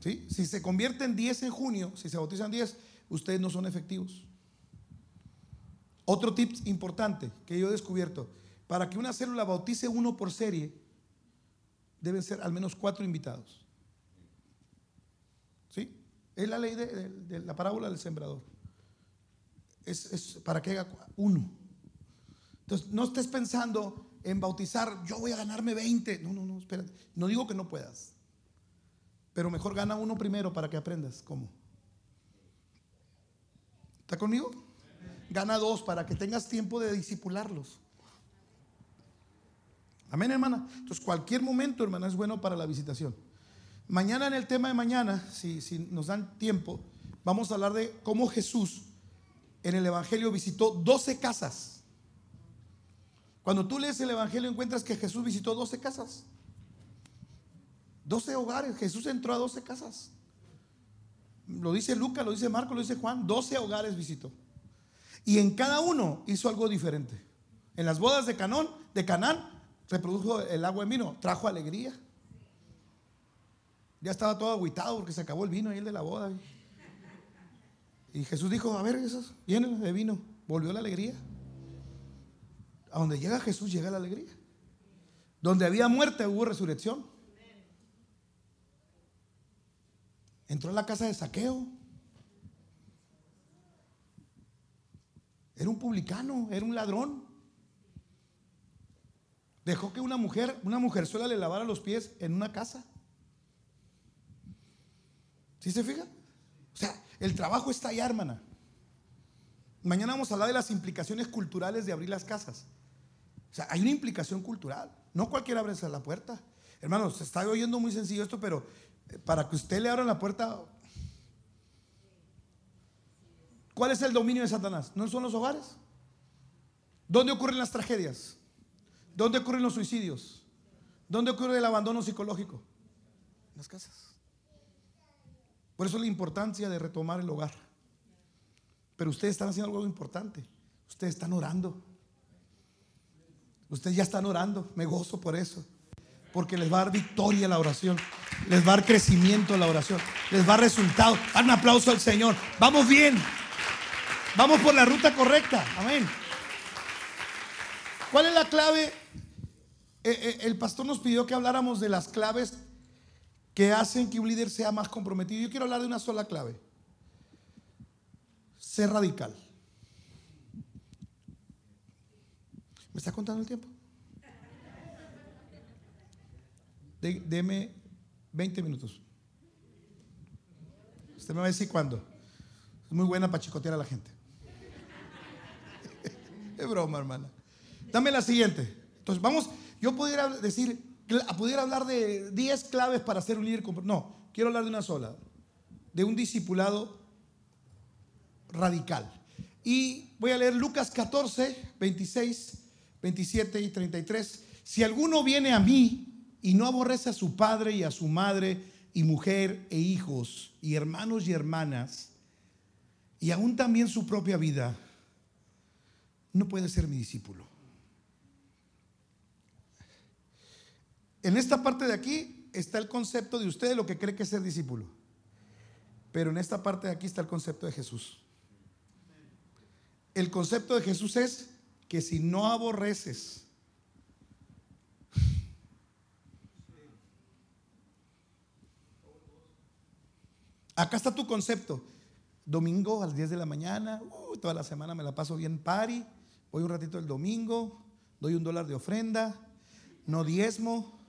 ¿Sí? Si se convierten 10 en junio, si se bautizan 10, ustedes no son efectivos. Otro tip importante que yo he descubierto, para que una célula bautice uno por serie, deben ser al menos cuatro invitados. ¿Sí? Es la ley de, la parábola del sembrador. Es, para que haga uno. Entonces, no estés pensando en bautizar, yo voy a ganarme 20. No, no, no, espérate. No digo que no puedas. Pero mejor gana uno primero para que aprendas cómo. ¿Está conmigo? Gana dos para que tengas tiempo de disipularlos. Amén, hermana. Entonces, cualquier momento, hermana, es bueno para la visitación. Mañana en el tema de mañana, si, nos dan tiempo, vamos a hablar de cómo Jesús en el Evangelio visitó 12 casas. Cuando tú lees el Evangelio encuentras que Jesús visitó 12 casas. 12 hogares. Jesús entró a 12 casas. Lo dice Lucas, lo dice Marco, lo dice Juan. 12 hogares visitó. Y en cada uno hizo algo diferente. En las bodas de Canón, de Canaán, reprodujo el agua en vino, trajo alegría. Ya estaba todo agüitado porque se acabó el vino y el de la boda. Y Jesús dijo, a ver, esos, llénenlos de vino. Volvió la alegría. A donde llega Jesús llega la alegría. Donde había muerte hubo resurrección. Entró a la casa de saqueo. Era un publicano, era un ladrón. Dejó que una mujer, una mujer sola le lavara los pies en una casa. ¿Sí se fijan? O sea, el trabajo está allá, hermana. Mañana vamos a hablar de las implicaciones culturales de abrir las casas. O sea, hay una implicación cultural. No cualquiera abre la puerta. Hermanos, se está oyendo muy sencillo esto, pero eh, para que usted le abra la puerta, ¿cuál es el dominio de Satanás? ¿No son los hogares? ¿Dónde ocurren las tragedias? ¿Dónde ocurren los suicidios? ¿Dónde ocurre el abandono psicológico? En las casas. Por eso la importancia de retomar el hogar. Pero ustedes están haciendo algo importante. Ustedes están orando. Ustedes ya están orando. Me gozo por eso. Porque les va a dar victoria la oración. Les va a dar crecimiento la oración. Les va a dar resultado. un aplauso al Señor. Vamos bien. Vamos por la ruta correcta. Amén. ¿Cuál es la clave? Eh, eh, el pastor nos pidió que habláramos de las claves que hacen que un líder sea más comprometido. Yo quiero hablar de una sola clave. Ser radical. ¿Me está contando el tiempo? deme 20 minutos. Usted me va a decir cuándo. Es muy buena para chicotear a la gente. es broma, hermana. Dame la siguiente. Entonces, vamos, yo pudiera decir, pudiera hablar de 10 claves para ser un líder. No, quiero hablar de una sola. De un discipulado radical. Y voy a leer Lucas 14, 26, 27 y 33. Si alguno viene a mí y no aborrece a su padre y a su madre y mujer e hijos y hermanos y hermanas y aún también su propia vida, no puede ser mi discípulo. En esta parte de aquí está el concepto de usted lo que cree que es ser discípulo. Pero en esta parte de aquí está el concepto de Jesús. El concepto de Jesús es que si no aborreces Acá está tu concepto. Domingo a las 10 de la mañana, toda la semana me la paso bien pari, voy un ratito el domingo, doy un dólar de ofrenda, no diezmo.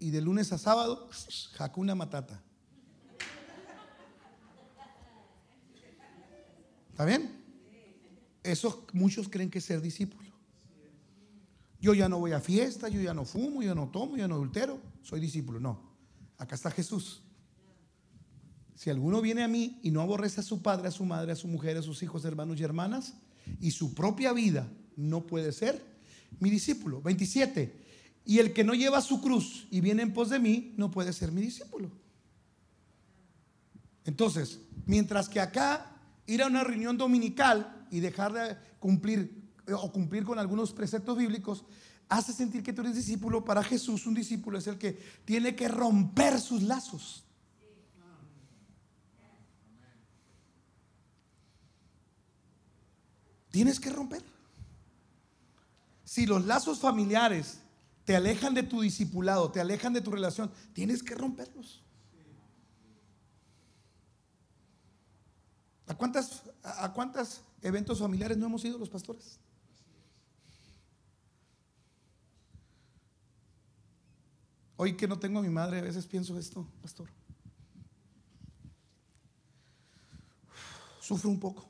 Y de lunes a sábado, jacuna matata. ¿Está bien? Eso muchos creen que ser discípulo. Yo ya no voy a fiesta, yo ya no fumo, yo no tomo, yo no adultero, soy discípulo. No, acá está Jesús. Si alguno viene a mí y no aborrece a su padre, a su madre, a su mujer, a sus hijos, hermanos y hermanas, y su propia vida no puede ser mi discípulo. 27. Y el que no lleva su cruz y viene en pos de mí, no puede ser mi discípulo. Entonces, mientras que acá ir a una reunión dominical y dejar de cumplir o cumplir con algunos preceptos bíblicos, hace sentir que tú eres discípulo. Para Jesús, un discípulo es el que tiene que romper sus lazos. Tienes que romper. Si los lazos familiares te alejan de tu discipulado, te alejan de tu relación, tienes que romperlos. ¿A a cuántos eventos familiares no hemos ido los pastores? Hoy que no tengo a mi madre, a veces pienso esto, pastor. Sufro un poco.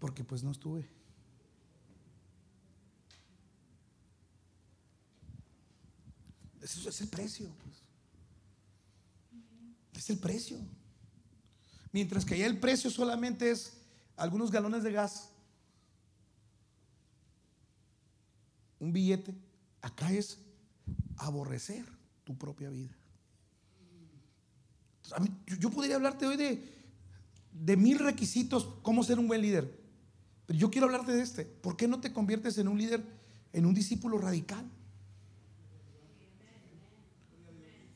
Porque pues no estuve. Es el precio. Pues. Es el precio. Mientras que allá el precio solamente es algunos galones de gas, un billete, acá es aborrecer tu propia vida. yo, podría hablarte hoy de, de mil requisitos, cómo ser un buen líder. Pero yo quiero hablarte de este. ¿Por qué no te conviertes en un líder, en un discípulo radical?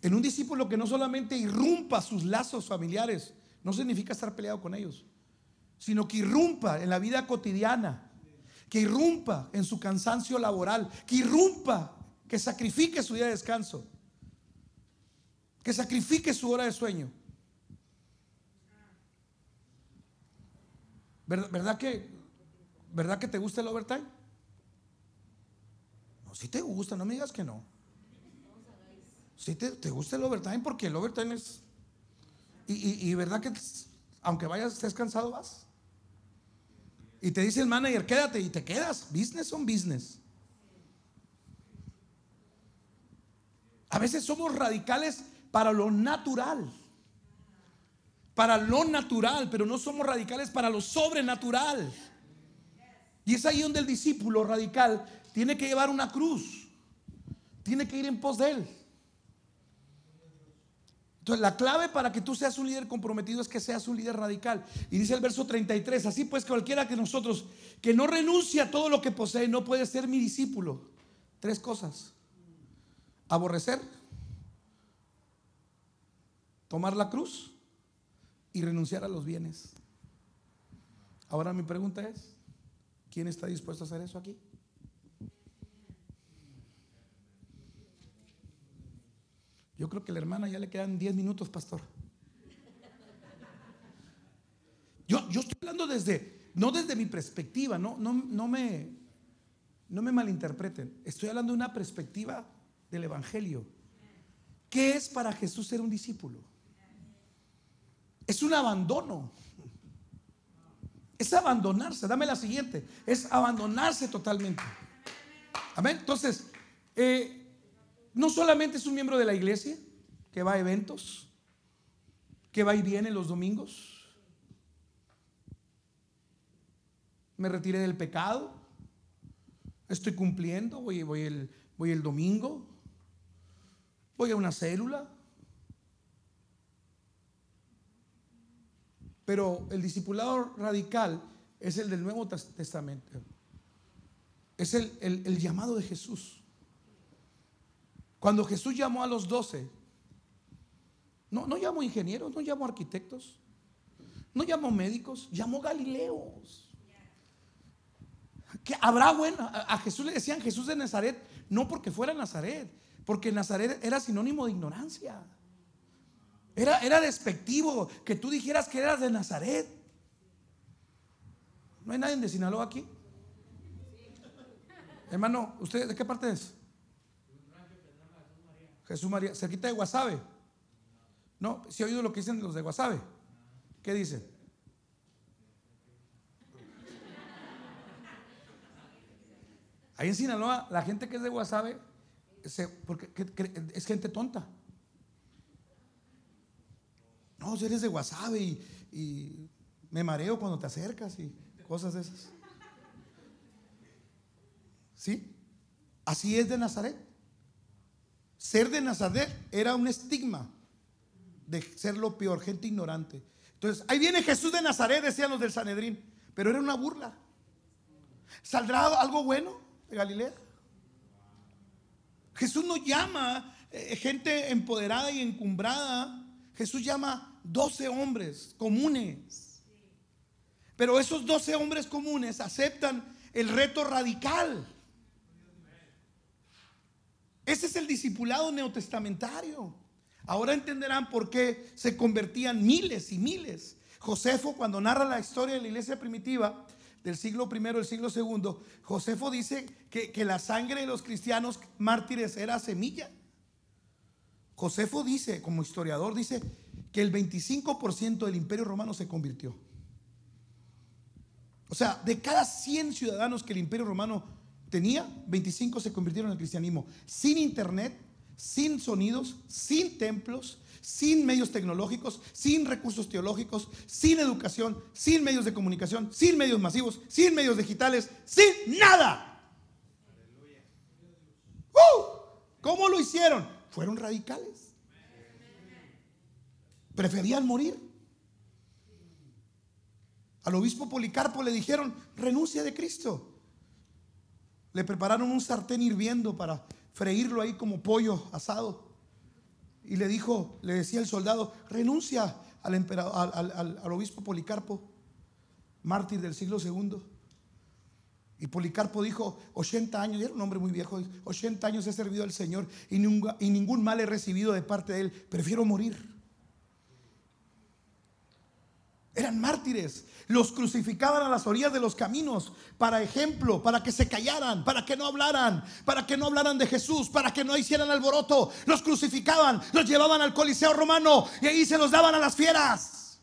En un discípulo que no solamente irrumpa sus lazos familiares, no significa estar peleado con ellos, sino que irrumpa en la vida cotidiana, que irrumpa en su cansancio laboral, que irrumpa, que sacrifique su día de descanso, que sacrifique su hora de sueño. ¿Verdad, que, ¿Verdad que te gusta el overtime? No, si te gusta, no me digas que no. Si te, te gusta el overtime, porque el overtime es. Y, verdad que aunque vayas, estés cansado, vas. Y te dice el manager, quédate y te quedas. Business on business. A veces somos radicales para lo natural. Para lo natural, pero no somos radicales para lo sobrenatural. Y es ahí donde el discípulo radical tiene que llevar una cruz. Tiene que ir en pos de él. Entonces, la clave para que tú seas un líder comprometido es que seas un líder radical. Y dice el verso 33, así pues cualquiera que nosotros que no renuncia a todo lo que posee no puede ser mi discípulo. Tres cosas. Aborrecer, tomar la cruz y renunciar a los bienes. Ahora mi pregunta es, ¿quién está dispuesto a hacer eso aquí? Yo creo que a la hermana ya le quedan 10 minutos, pastor. Yo, yo estoy hablando desde, no desde mi perspectiva, no, no, no, me, no me malinterpreten. Estoy hablando de una perspectiva del Evangelio. ¿Qué es para Jesús ser un discípulo? Es un abandono. Es abandonarse. Dame la siguiente. Es abandonarse totalmente. Amén. Entonces, eh, no solamente es un miembro de la iglesia que va a eventos, que va y viene los domingos. Me retiré del pecado. Estoy cumpliendo, voy, voy, el, voy el domingo. Voy a una célula. Pero el discipulado radical es el del Nuevo Testamento. Es el, el llamado de Jesús. Cuando Jesús llamó a los doce, no, no llamó ingenieros, no llamó arquitectos, no llamó médicos, llamó galileos. Que habrá bueno, a Jesús le decían Jesús de Nazaret, no porque fuera Nazaret, porque Nazaret era sinónimo de ignorancia. Era, era despectivo que tú dijeras que eras de Nazaret. ¿No hay nadie de Sinaloa aquí? Hermano, ¿usted de qué parte es? Jesús María, cerquita de Guasave. No, si ha oído lo que dicen los de Guasave. ¿Qué dicen? Ahí en Sinaloa, la gente que es de Guasave, es gente tonta. No, si eres de Guasave y, y me mareo cuando te acercas y cosas de esas. ¿Sí? Así es de Nazaret. Ser de Nazaret era un estigma de ser lo peor, gente ignorante. Entonces, ahí viene Jesús de Nazaret, decían los del Sanedrín, pero era una burla. ¿Saldrá algo bueno de Galilea? Jesús no llama eh, gente empoderada y encumbrada. Jesús llama 12 hombres comunes. Pero esos 12 hombres comunes aceptan el reto radical ese es el discipulado neotestamentario. Ahora entenderán por qué se convertían miles y miles. Josefo, cuando narra la historia de la iglesia primitiva del siglo I, del siglo II, Josefo dice que, que la sangre de los cristianos mártires era semilla. Josefo dice, como historiador, dice que el 25% del imperio romano se convirtió. O sea, de cada 100 ciudadanos que el imperio romano tenía, 25 se convirtieron al cristianismo. Sin internet, sin sonidos, sin templos, sin medios tecnológicos, sin recursos teológicos, sin educación, sin medios de comunicación, sin medios masivos, sin medios digitales, sin nada. ¡Uh! ¿Cómo lo hicieron? Fueron radicales. Preferían morir. Al obispo Policarpo le dijeron, renuncia de Cristo. Le prepararon un sartén hirviendo para freírlo ahí como pollo asado. y le dijo, le decía el soldado, renuncia al, emperador, al, obispo Policarpo, mártir del siglo segundo. Y Policarpo dijo, 80 años, y era un hombre muy viejo, 80 años he servido al Señor y ningún mal he recibido de parte de Él, prefiero morir. Eran mártires. Los crucificaban a las orillas de los caminos para ejemplo, para que se callaran, para que no hablaran, para que no hablaran de Jesús, para que no hicieran alboroto. Los crucificaban, los llevaban al Coliseo romano y ahí se los daban a las fieras.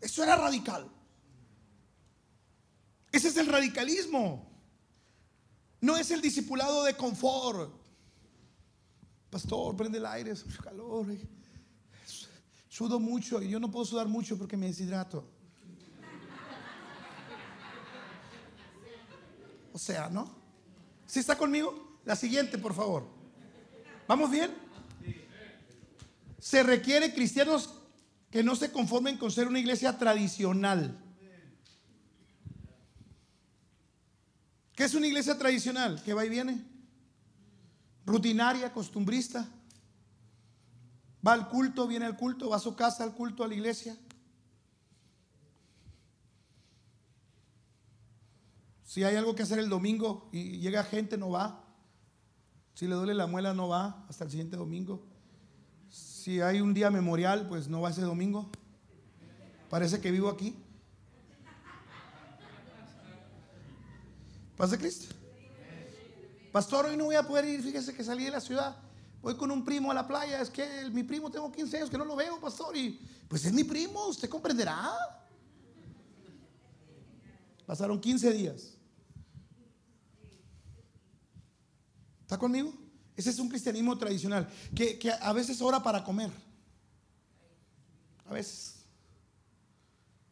Eso era radical. Ese es el radicalismo. No es el discipulado de confort. Pastor, prende el aire, es calor sudo mucho y yo no puedo sudar mucho porque me deshidrato. O sea, ¿no? ¿Sí está conmigo? La siguiente, por favor. ¿Vamos bien? Se requiere cristianos que no se conformen con ser una iglesia tradicional. ¿Qué es una iglesia tradicional? Que va y viene. Rutinaria, costumbrista. Va al culto, viene al culto, va a su casa al culto, a la iglesia. Si hay algo que hacer el domingo y llega gente, no va. Si le duele la muela, no va hasta el siguiente domingo. Si hay un día memorial, pues no va ese domingo. Parece que vivo aquí. Paz de Cristo. Pastor, hoy no voy a poder ir, fíjese que salí de la ciudad. Voy con un primo a la playa, es que mi primo tengo 15 años que no lo veo, pastor, y pues es mi primo, usted comprenderá. Pasaron 15 días. ¿Está conmigo? Ese es un cristianismo tradicional, que, que a veces ora para comer. A veces.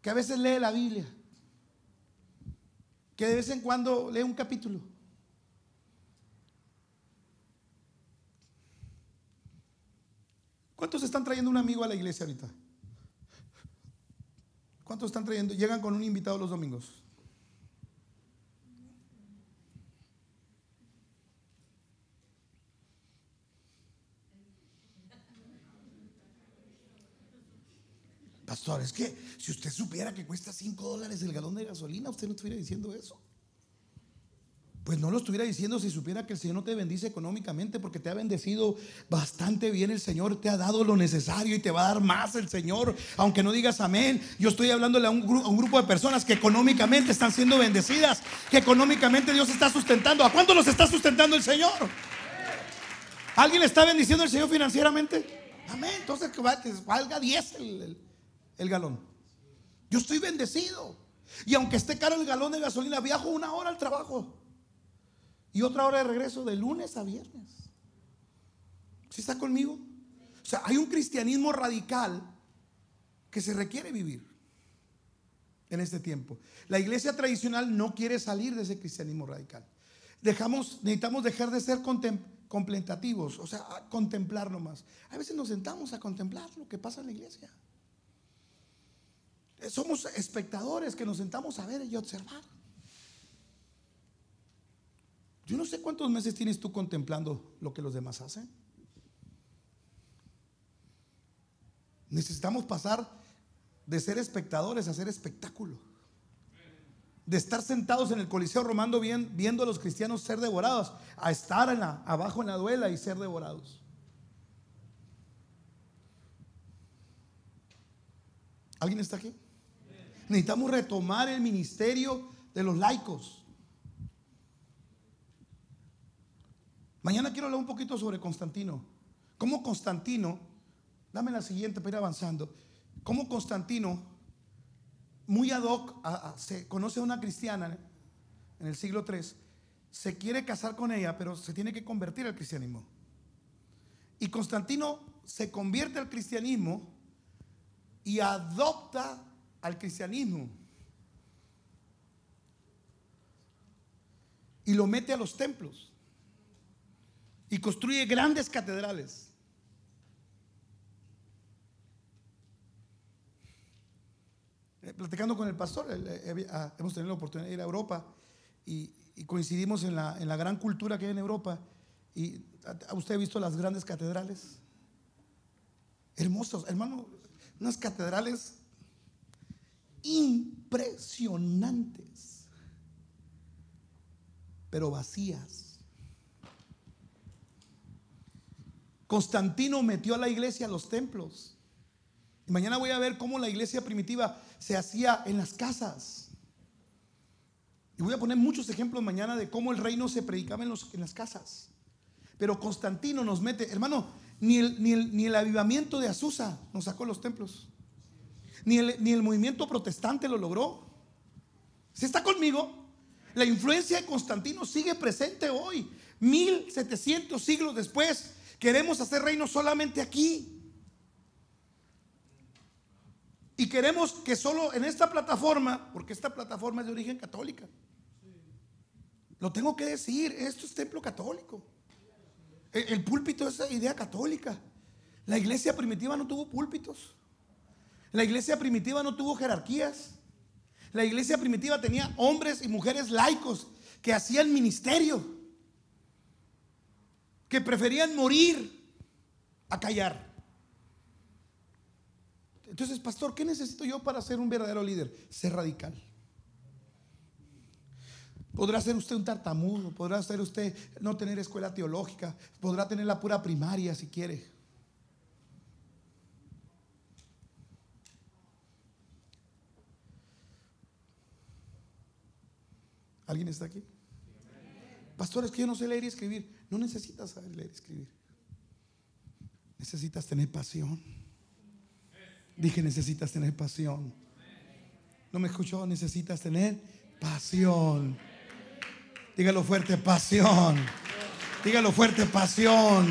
Que a veces lee la Biblia. Que de vez en cuando lee un capítulo. ¿Cuántos están trayendo un amigo a la iglesia ahorita? ¿Cuántos están trayendo? Llegan con un invitado los domingos. Pastor, es que si usted supiera que cuesta 5 dólares el galón de gasolina, usted no estuviera diciendo eso. Pues no lo estuviera diciendo si supiera que el Señor no te bendice económicamente porque te ha bendecido bastante bien el Señor, te ha dado lo necesario y te va a dar más el Señor, aunque no digas amén. Yo estoy hablándole a un, grupo de personas que económicamente están siendo bendecidas, que económicamente Dios está sustentando. ¿A cuánto los está sustentando el Señor? ¿Alguien está bendiciendo el Señor financieramente? Amén. Entonces valga 10 el, el galón. Yo estoy bendecido. Y aunque esté caro el galón de gasolina, viajo una hora al trabajo. Y otra hora de regreso de lunes a viernes. ¿Sí está conmigo? O sea, hay un cristianismo radical que se requiere vivir en este tiempo. La iglesia tradicional no quiere salir de ese cristianismo radical. Dejamos, necesitamos dejar de ser contemplativos, o sea, a contemplar nomás. A veces nos sentamos a contemplar lo que pasa en la iglesia. Somos espectadores que nos sentamos a ver y observar. Yo no sé cuántos meses tienes tú contemplando lo que los demás hacen. Necesitamos pasar de ser espectadores a ser espectáculo. De estar sentados en el Coliseo Romano viendo a los cristianos ser devorados, a estar abajo en la duela y ser devorados. ¿Alguien está aquí? Necesitamos retomar el ministerio de los laicos. Mañana quiero hablar un poquito sobre Constantino. Cómo Constantino, dame la siguiente para ir avanzando. Cómo Constantino, muy ad hoc, se conoce a una cristiana en el siglo III, se quiere casar con ella, pero se tiene que convertir al cristianismo. Y Constantino se convierte al cristianismo y adopta al cristianismo. Y lo mete a los templos y construye grandes catedrales. Eh, platicando con el pastor, eh, ah, hemos tenido la oportunidad de ir a Europa y, coincidimos en la, gran cultura que hay en Europa. Y usted ha visto las grandes catedrales, hermosos, hermano, unas catedrales impresionantes, pero vacías. Constantino metió a la iglesia los templos. Y mañana voy a ver cómo la iglesia primitiva se hacía en las casas. Y voy a poner muchos ejemplos mañana de cómo el reino se predicaba en las casas. Pero Constantino nos mete, hermano, ni el, ni, el, ni el avivamiento de Azusa nos sacó los templos. Ni el, ni el movimiento protestante lo logró. ¿Se está conmigo? La influencia de Constantino sigue presente hoy. 1700 siglos después, queremos hacer reino solamente aquí. Y queremos que solo en esta plataforma, porque esta plataforma es de origen católica, lo tengo que decir, esto es templo católico. El, púlpito es idea católica. La iglesia primitiva no tuvo púlpitos. La iglesia primitiva no tuvo jerarquías. La iglesia primitiva tenía hombres y mujeres laicos que hacían ministerio, que preferían morir a callar. Entonces, pastor, ¿qué necesito yo para ser un verdadero líder? Ser radical. Podrá ser usted un tartamudo, podrá ser usted no tener escuela teológica, podrá tener la pura primaria si quiere. ¿Alguien está aquí? Pastor, es que yo no sé leer y escribir. No necesitas saber leer y escribir. Necesitas tener pasión. Dije, necesitas tener pasión. ¿No me escuchó? Necesitas tener pasión. Dígalo fuerte, pasión. Dígalo fuerte, pasión.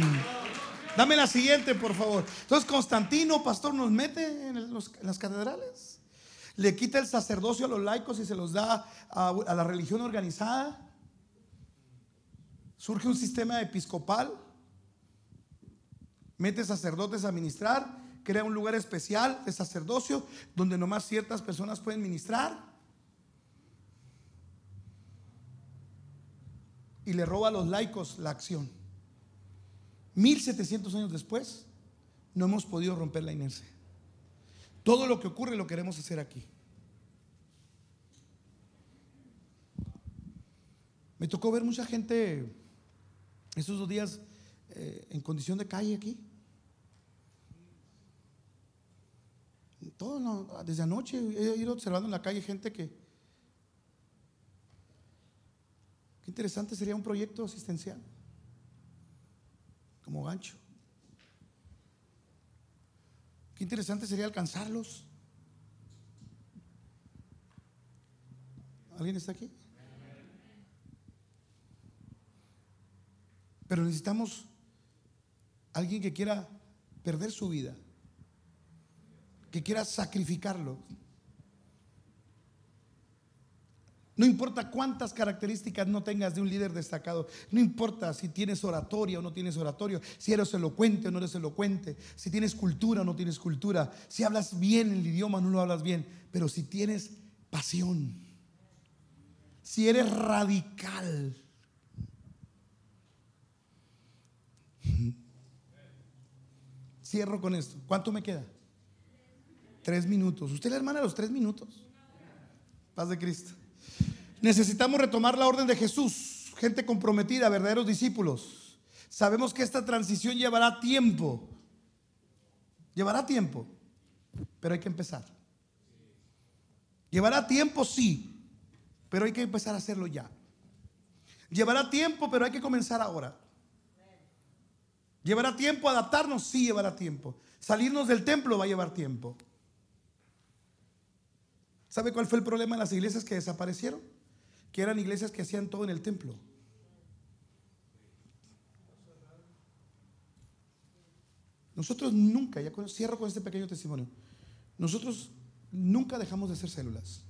Dame la siguiente, por favor. Entonces, Constantino, pastor, nos mete en, las catedrales le quita el sacerdocio a los laicos y se los da a la religión organizada. Surge un sistema episcopal, mete sacerdotes a ministrar, crea un lugar especial de sacerdocio donde nomás ciertas personas pueden ministrar. Y le roba a los laicos la acción. 1700 años después, no hemos podido romper la inercia. Todo lo que ocurre lo queremos hacer aquí. Me tocó ver mucha gente esos dos días eh, en condición de calle aquí. Todo, desde anoche he ido observando en la calle gente que... Qué interesante sería un proyecto asistencial, como gancho. Qué interesante sería alcanzarlos. ¿Alguien está aquí? Pero necesitamos alguien que quiera perder su vida, que quiera sacrificarlo. No importa cuántas características no tengas de un líder destacado. No importa si tienes oratoria o no tienes oratorio. Si eres elocuente o no eres elocuente. Si tienes cultura o no tienes cultura. Si hablas bien el idioma o no lo hablas bien. Pero si tienes pasión. Si eres radical. Cierro con esto. ¿Cuánto me queda? Tres minutos. ¿Usted la hermana los tres minutos? Paz de Cristo. Necesitamos retomar la orden de Jesús, gente comprometida, verdaderos discípulos. Sabemos que esta transición llevará tiempo. Llevará tiempo, pero hay que empezar. Llevará tiempo, sí, pero hay que empezar a hacerlo ya. Llevará tiempo, pero hay que comenzar ahora. ¿Llevará tiempo adaptarnos? Sí, llevará tiempo. Salirnos del templo va a llevar tiempo. ¿Sabe cuál fue el problema de las iglesias que desaparecieron? que eran iglesias que hacían todo en el templo. Nosotros nunca, ya cierro con este pequeño testimonio, nosotros nunca dejamos de hacer células.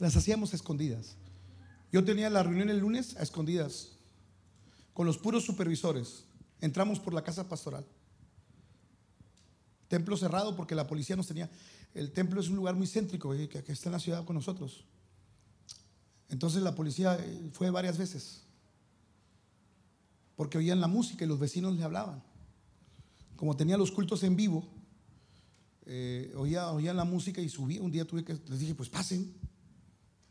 Las hacíamos escondidas. Yo tenía la reunión el lunes a escondidas, con los puros supervisores. Entramos por la casa pastoral. Templo cerrado porque la policía nos tenía. El templo es un lugar muy céntrico eh, que está en la ciudad con nosotros. Entonces la policía eh, fue varias veces, porque oían la música y los vecinos le hablaban. como tenía los cultos en vivo, eh, oía, oía la música y subía. Un día tuve que, les dije, pues pasen.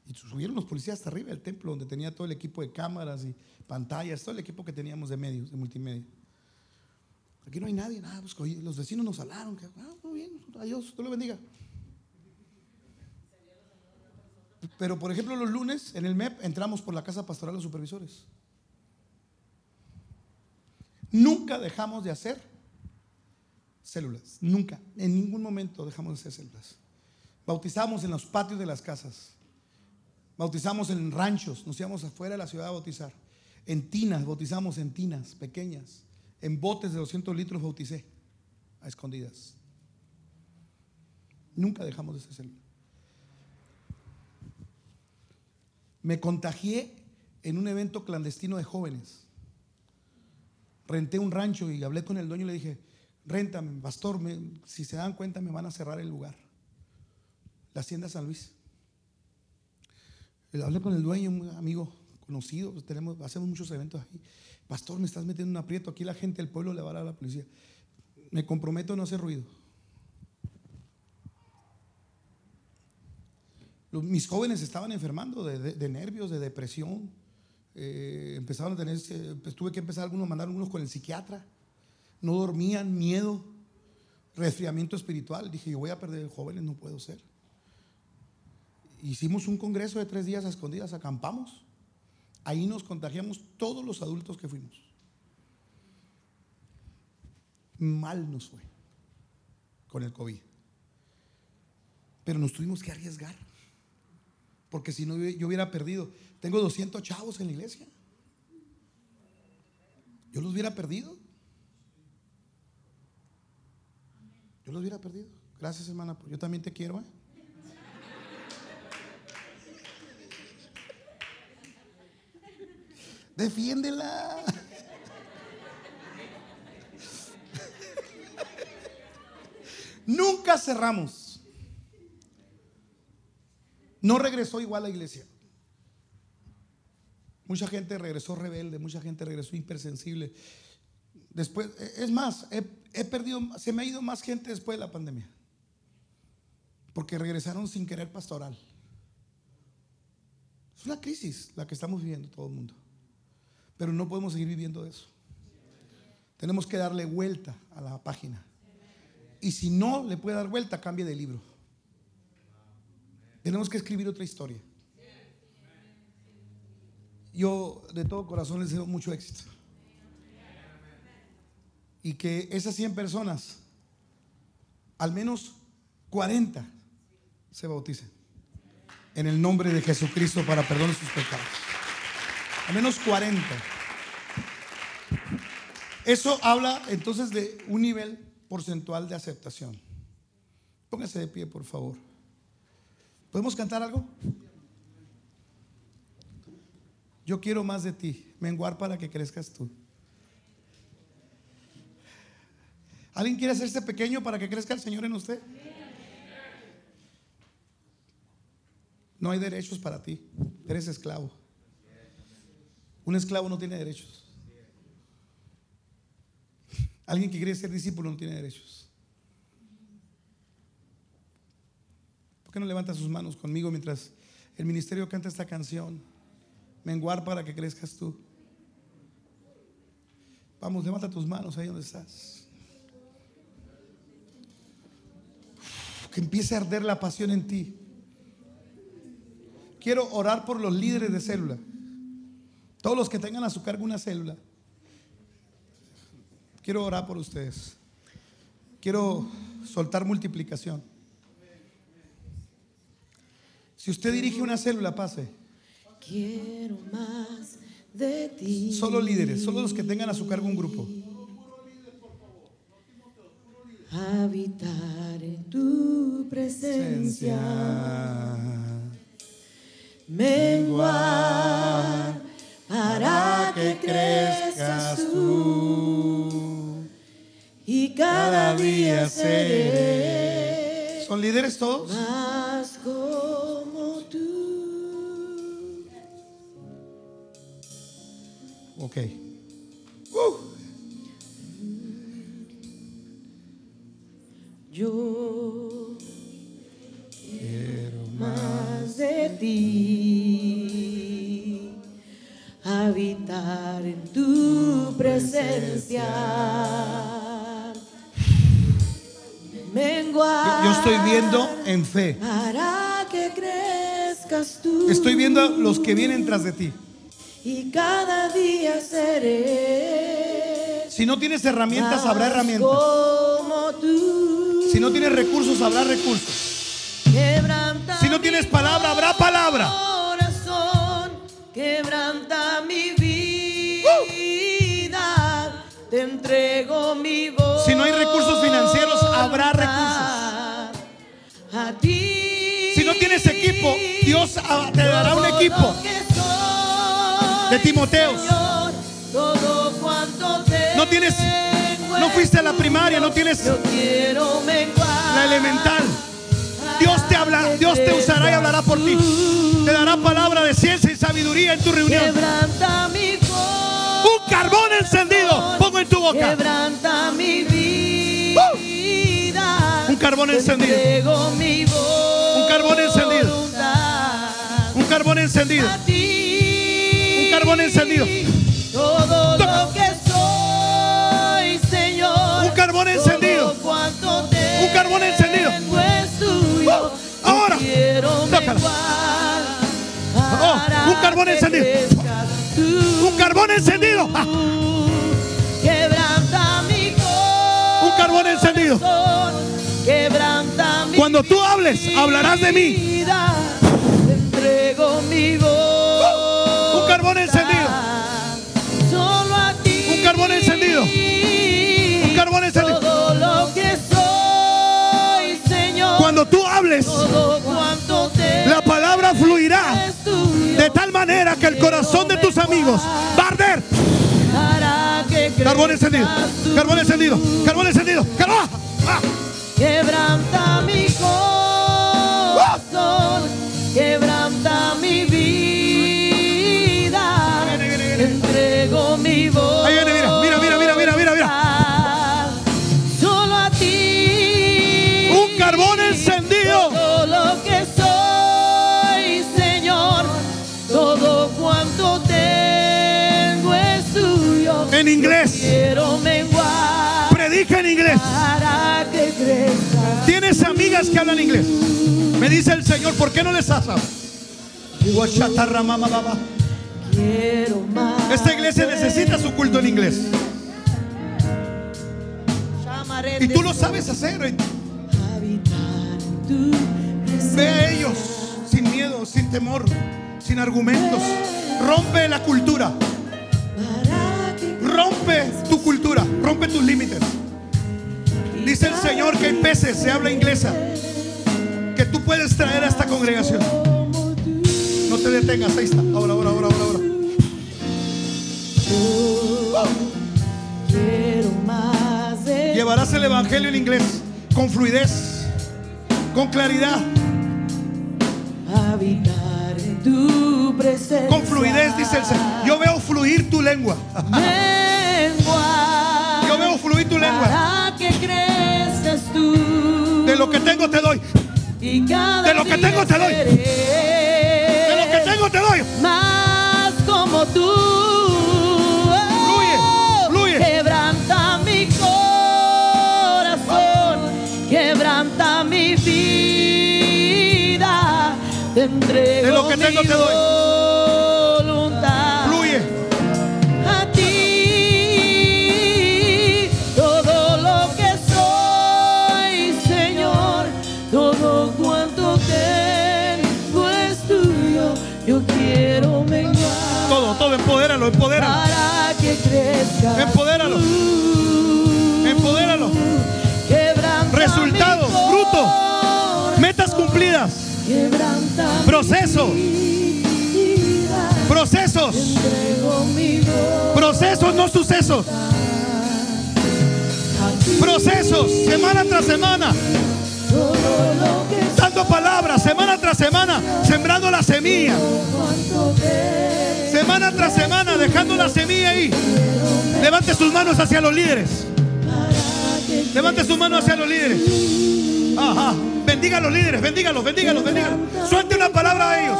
Y subieron los policías hasta arriba del templo, donde tenía todo el equipo de cámaras y pantallas, todo el equipo que teníamos de medios, de multimedia. Aquí no hay nadie, nada, pues, los vecinos nos hablaron. Que, ah, muy bien, adiós, Dios lo bendiga. Pero, por ejemplo, los lunes en el MEP entramos por la casa pastoral los supervisores. Nunca dejamos de hacer células. Nunca. En ningún momento dejamos de hacer células. Bautizamos en los patios de las casas. Bautizamos en ranchos. Nos íbamos afuera de la ciudad a bautizar. En tinas, bautizamos en tinas pequeñas. En botes de 200 litros bauticé a escondidas. Nunca dejamos de hacer células. Me contagié en un evento clandestino de jóvenes. Renté un rancho y hablé con el dueño y le dije, réntame, pastor, si se dan cuenta me van a cerrar el lugar. La hacienda San Luis. Hablé con el dueño, un amigo conocido, pues tenemos, hacemos muchos eventos ahí. Pastor, me estás metiendo en un aprieto, aquí la gente del pueblo le va a dar a la policía. Me comprometo a no hacer ruido. mis jóvenes estaban enfermando de, nervios, de depresión. Eh, empezaron a tener, pues, tuve que empezar algunos, mandar algunos con el psiquiatra. No dormían, miedo, resfriamiento espiritual. Dije, yo voy a perder jóvenes, no puedo ser. Hicimos un congreso de tres días a escondidas, acampamos. Ahí nos contagiamos todos los adultos que fuimos. Mal nos fue con el COVID. Pero nos tuvimos que arriesgar. Porque si no, yo hubiera perdido. Tengo 200 chavos en la iglesia. Yo los hubiera perdido. Yo los hubiera perdido. Gracias, hermana. Yo también te quiero. ¿eh? Defiéndela. Nunca cerramos. No regresó igual a la iglesia. Mucha gente regresó rebelde, mucha gente regresó hipersensible. Después, es más, he, perdido, se me ha ido más gente después de la pandemia. Porque regresaron sin querer pastoral. Es una crisis la que estamos viviendo todo el mundo. Pero no podemos seguir viviendo eso. Tenemos que darle vuelta a la página. Y si no le puede dar vuelta, cambie de libro. Tenemos que escribir otra historia. Yo de todo corazón les deseo mucho éxito. Y que esas 100 personas, al menos 40, se bauticen. En el nombre de Jesucristo para perdonar sus pecados. Al menos 40. Eso habla entonces de un nivel porcentual de aceptación. Póngase de pie, por favor. ¿Podemos cantar algo? Yo quiero más de ti, menguar para que crezcas tú. ¿Alguien quiere hacerse pequeño para que crezca el Señor en usted? No hay derechos para ti, eres esclavo. Un esclavo no tiene derechos. Alguien que quiere ser discípulo no tiene derechos. ¿Por qué no levanta sus manos conmigo mientras el ministerio canta esta canción? Menguar para que crezcas tú. Vamos, levanta tus manos ahí donde estás. Que empiece a arder la pasión en ti. Quiero orar por los líderes de célula. Todos los que tengan a su cargo una célula. Quiero orar por ustedes. Quiero soltar multiplicación. Si usted dirige una célula, pase. Quiero más de ti. Solo líderes, solo los que tengan a su cargo un grupo. Habitar en tu presencia. Menguar ¿Son líderes todos? Más como tú. Ok. Uh. Yo quiero más de ti, habitar en tu presencia Menguar Yo estoy viendo en fe. para que crezcas tú. Estoy viendo a los que vienen tras de ti. y cada día seré. Si no tienes herramientas, habrá herramientas. Como tú. Si no tienes recursos, habrá recursos. Quebranta Si no tienes palabra, habrá palabra. Corazón, quebranta mi vida. Te entrego mi voz. A ti. Si no tienes equipo, Dios ah, te dará un equipo. De Timoteos. No tienes, no fuiste a la primaria, no tienes la elemental. Dios te habla, Dios te usará y hablará por ti. Te dará palabra de ciencia y sabiduría en tu reunión. Un carbón encendido, pongo en tu boca. Quebranta mi vida. Un carbón encendido. Un carbón encendido. Un carbón encendido. Un carbón encendido. Todo lo que soy, Señor. Un carbón encendido. Un carbón encendido. Uh, ahora. Tócala. Oh, un carbón encendido. Un carbón encendido. Quebranta mi corazón. Un carbón encendido. Quebranta mi Cuando tú hables, hablarás de mí. vida. Te entrego mi voz. Un carbón encendido. Solo a ti. Un carbón encendido. Un carbón encendido. Todo lo que soy, Señor. Cuando tú hables, todo cuanto te la palabra fluirá tuyo. de tal manera que el corazón de tus amigos va a arder. Carbón encendido. Carbón encendido. Carbón encendido. Que hablan inglés. Me dice el Señor, ¿por qué no les más. Esta iglesia necesita su culto en inglés. Y tú lo sabes hacer. Presencia. Ve a ellos sin miedo, sin temor, sin argumentos. Rompe la cultura. Rompe tu cultura. Rompe tus límites. Dice el Señor que hay peces, se habla inglesa, que tú puedes traer a esta congregación. No te detengas, ahí está. Ahora, ahora, ahora, ahora, ahora. De Llevarás el evangelio en inglés con fluidez, con claridad, habitar en tu presencia. con fluidez, dice el Señor. Yo veo fluir tu lengua. Menguar Yo veo fluir tu lengua. Para que crezcas tú. De lo que tengo te doy. Y cada de lo que tengo te doy. De lo que tengo te doy. Más como tú. Fluye, fluye. Quebranta mi corazón. Quebranta mi vida. Te entrego De lo que tengo mi te doy. Empodéralo. Empodéralo. Resultados, fruto. Metas cumplidas. Procesos. Voz Procesos, no sucesos. Procesos, semana tras semana. Dando palabras, semana tras semana. Sembrando la semilla. Semana tras semana, dejando la semilla ahí. Levante sus manos hacia los líderes. Levante sus manos hacia los líderes. Ajá. Bendiga a los líderes, bendígalos, bendígalos, bendígalos. Suelte una palabra a ellos.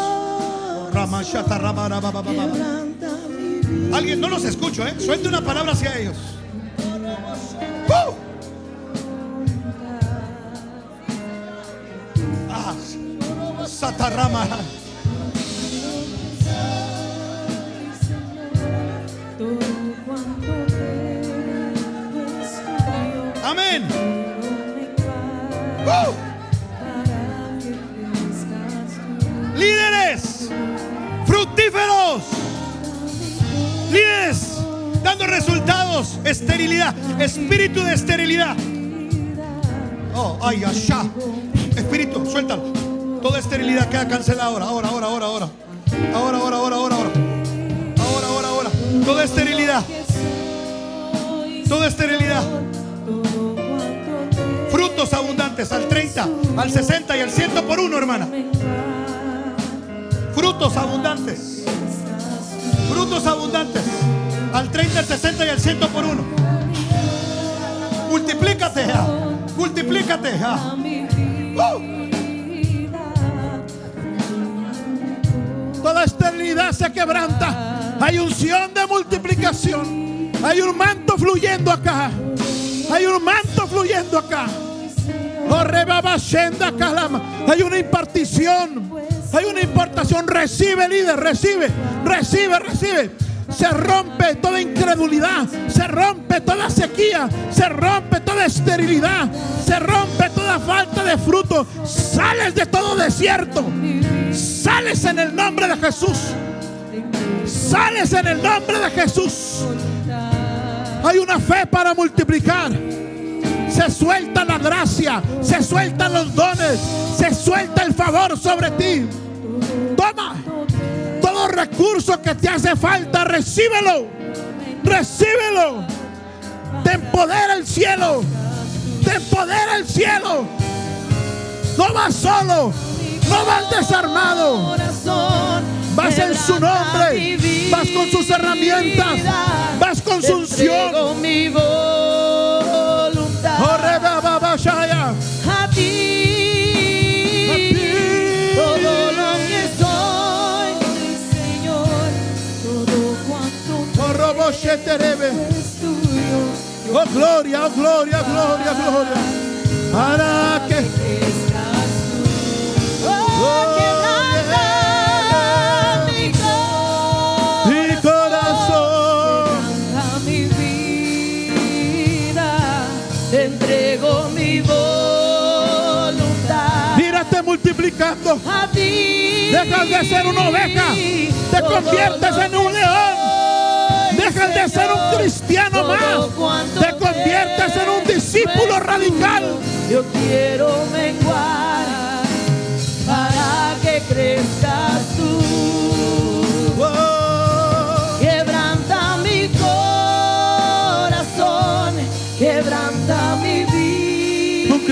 Alguien, no los escucho, ¿eh? Suelte una palabra hacia ellos. ¡Uh! Ah, Satarrama. Amén. ¡Uh! Líderes fructíferos. Líderes dando resultados. Esterilidad. Espíritu de esterilidad. Oh, ay, allá. Espíritu, suéltalo. Toda esterilidad queda cancelada ahora, ahora, ahora, ahora, ahora. Ahora, ahora, ahora, ahora, ahora. Ahora, ahora, ahora. Toda esterilidad. Toda esterilidad. Frutos abundantes al 30, al 60 y al 100 por uno, hermana. Frutos abundantes. Frutos abundantes. Al 30, al 60 y al 100 por uno. Multiplícate ya. Multiplícate ya. a mi ¡Uh! Toda esterilidad se quebranta. Hay unción de multiplicación. Hay un manto fluyendo acá. Hay un manto fluyendo acá. Hay una impartición. Hay una importación. Recibe, líder. Recibe. Recibe, recibe. Se rompe toda incredulidad. Se rompe toda sequía. Se rompe toda esterilidad. Se rompe toda falta de fruto. Sales de todo desierto. Sales en el nombre de Jesús. Sales en el nombre de Jesús. Hay una fe para multiplicar. Se suelta la gracia, se sueltan los dones, se suelta el favor sobre ti. Toma todo recurso que te hace falta, recíbelo. Recíbelo. Te empodera el cielo. Te empodera el cielo. No vas solo. No vas desarmado. Vas en su nombre. Vas con sus herramientas. Vas con su unción. mi voluntad Oh, a ti. A ti. Todo lo que soy, Señor, todo cuanto Oh, es tuyo. Oh, gloria, oh, gloria, gloria, gloria. Para que A ti. Dejas de ser una oveja. Te conviertes en un león. Dejas de ser un cristiano más. Te conviertes en un discípulo radical. Yo quiero menguar para que crezcas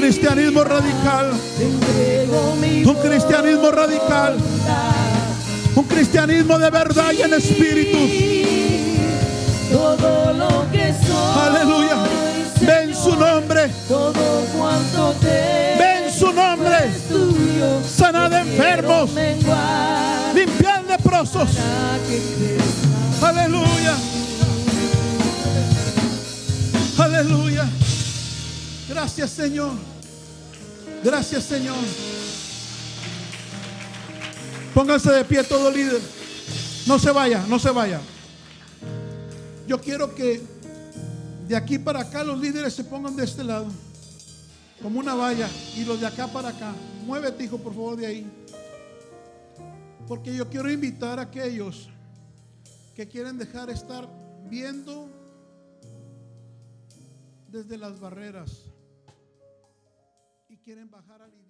cristianismo radical. Un cristianismo radical. Un cristianismo de verdad y en espíritu. Todo lo que soy. Aleluya. Ve en su nombre. Todo cuanto te Ve en su nombre. tuyo. Sanad enfermos. Limpiad leprosos. Aleluya. Aleluya. Gracias Señor. Gracias Señor. Pónganse de pie todo líder. No se vaya, no se vaya. Yo quiero que de aquí para acá los líderes se pongan de este lado. Como una valla. Y los de acá para acá. Muévete, hijo, por favor, de ahí. Porque yo quiero invitar a aquellos que quieren dejar estar viendo desde las barreras quieren bajar a lidiar.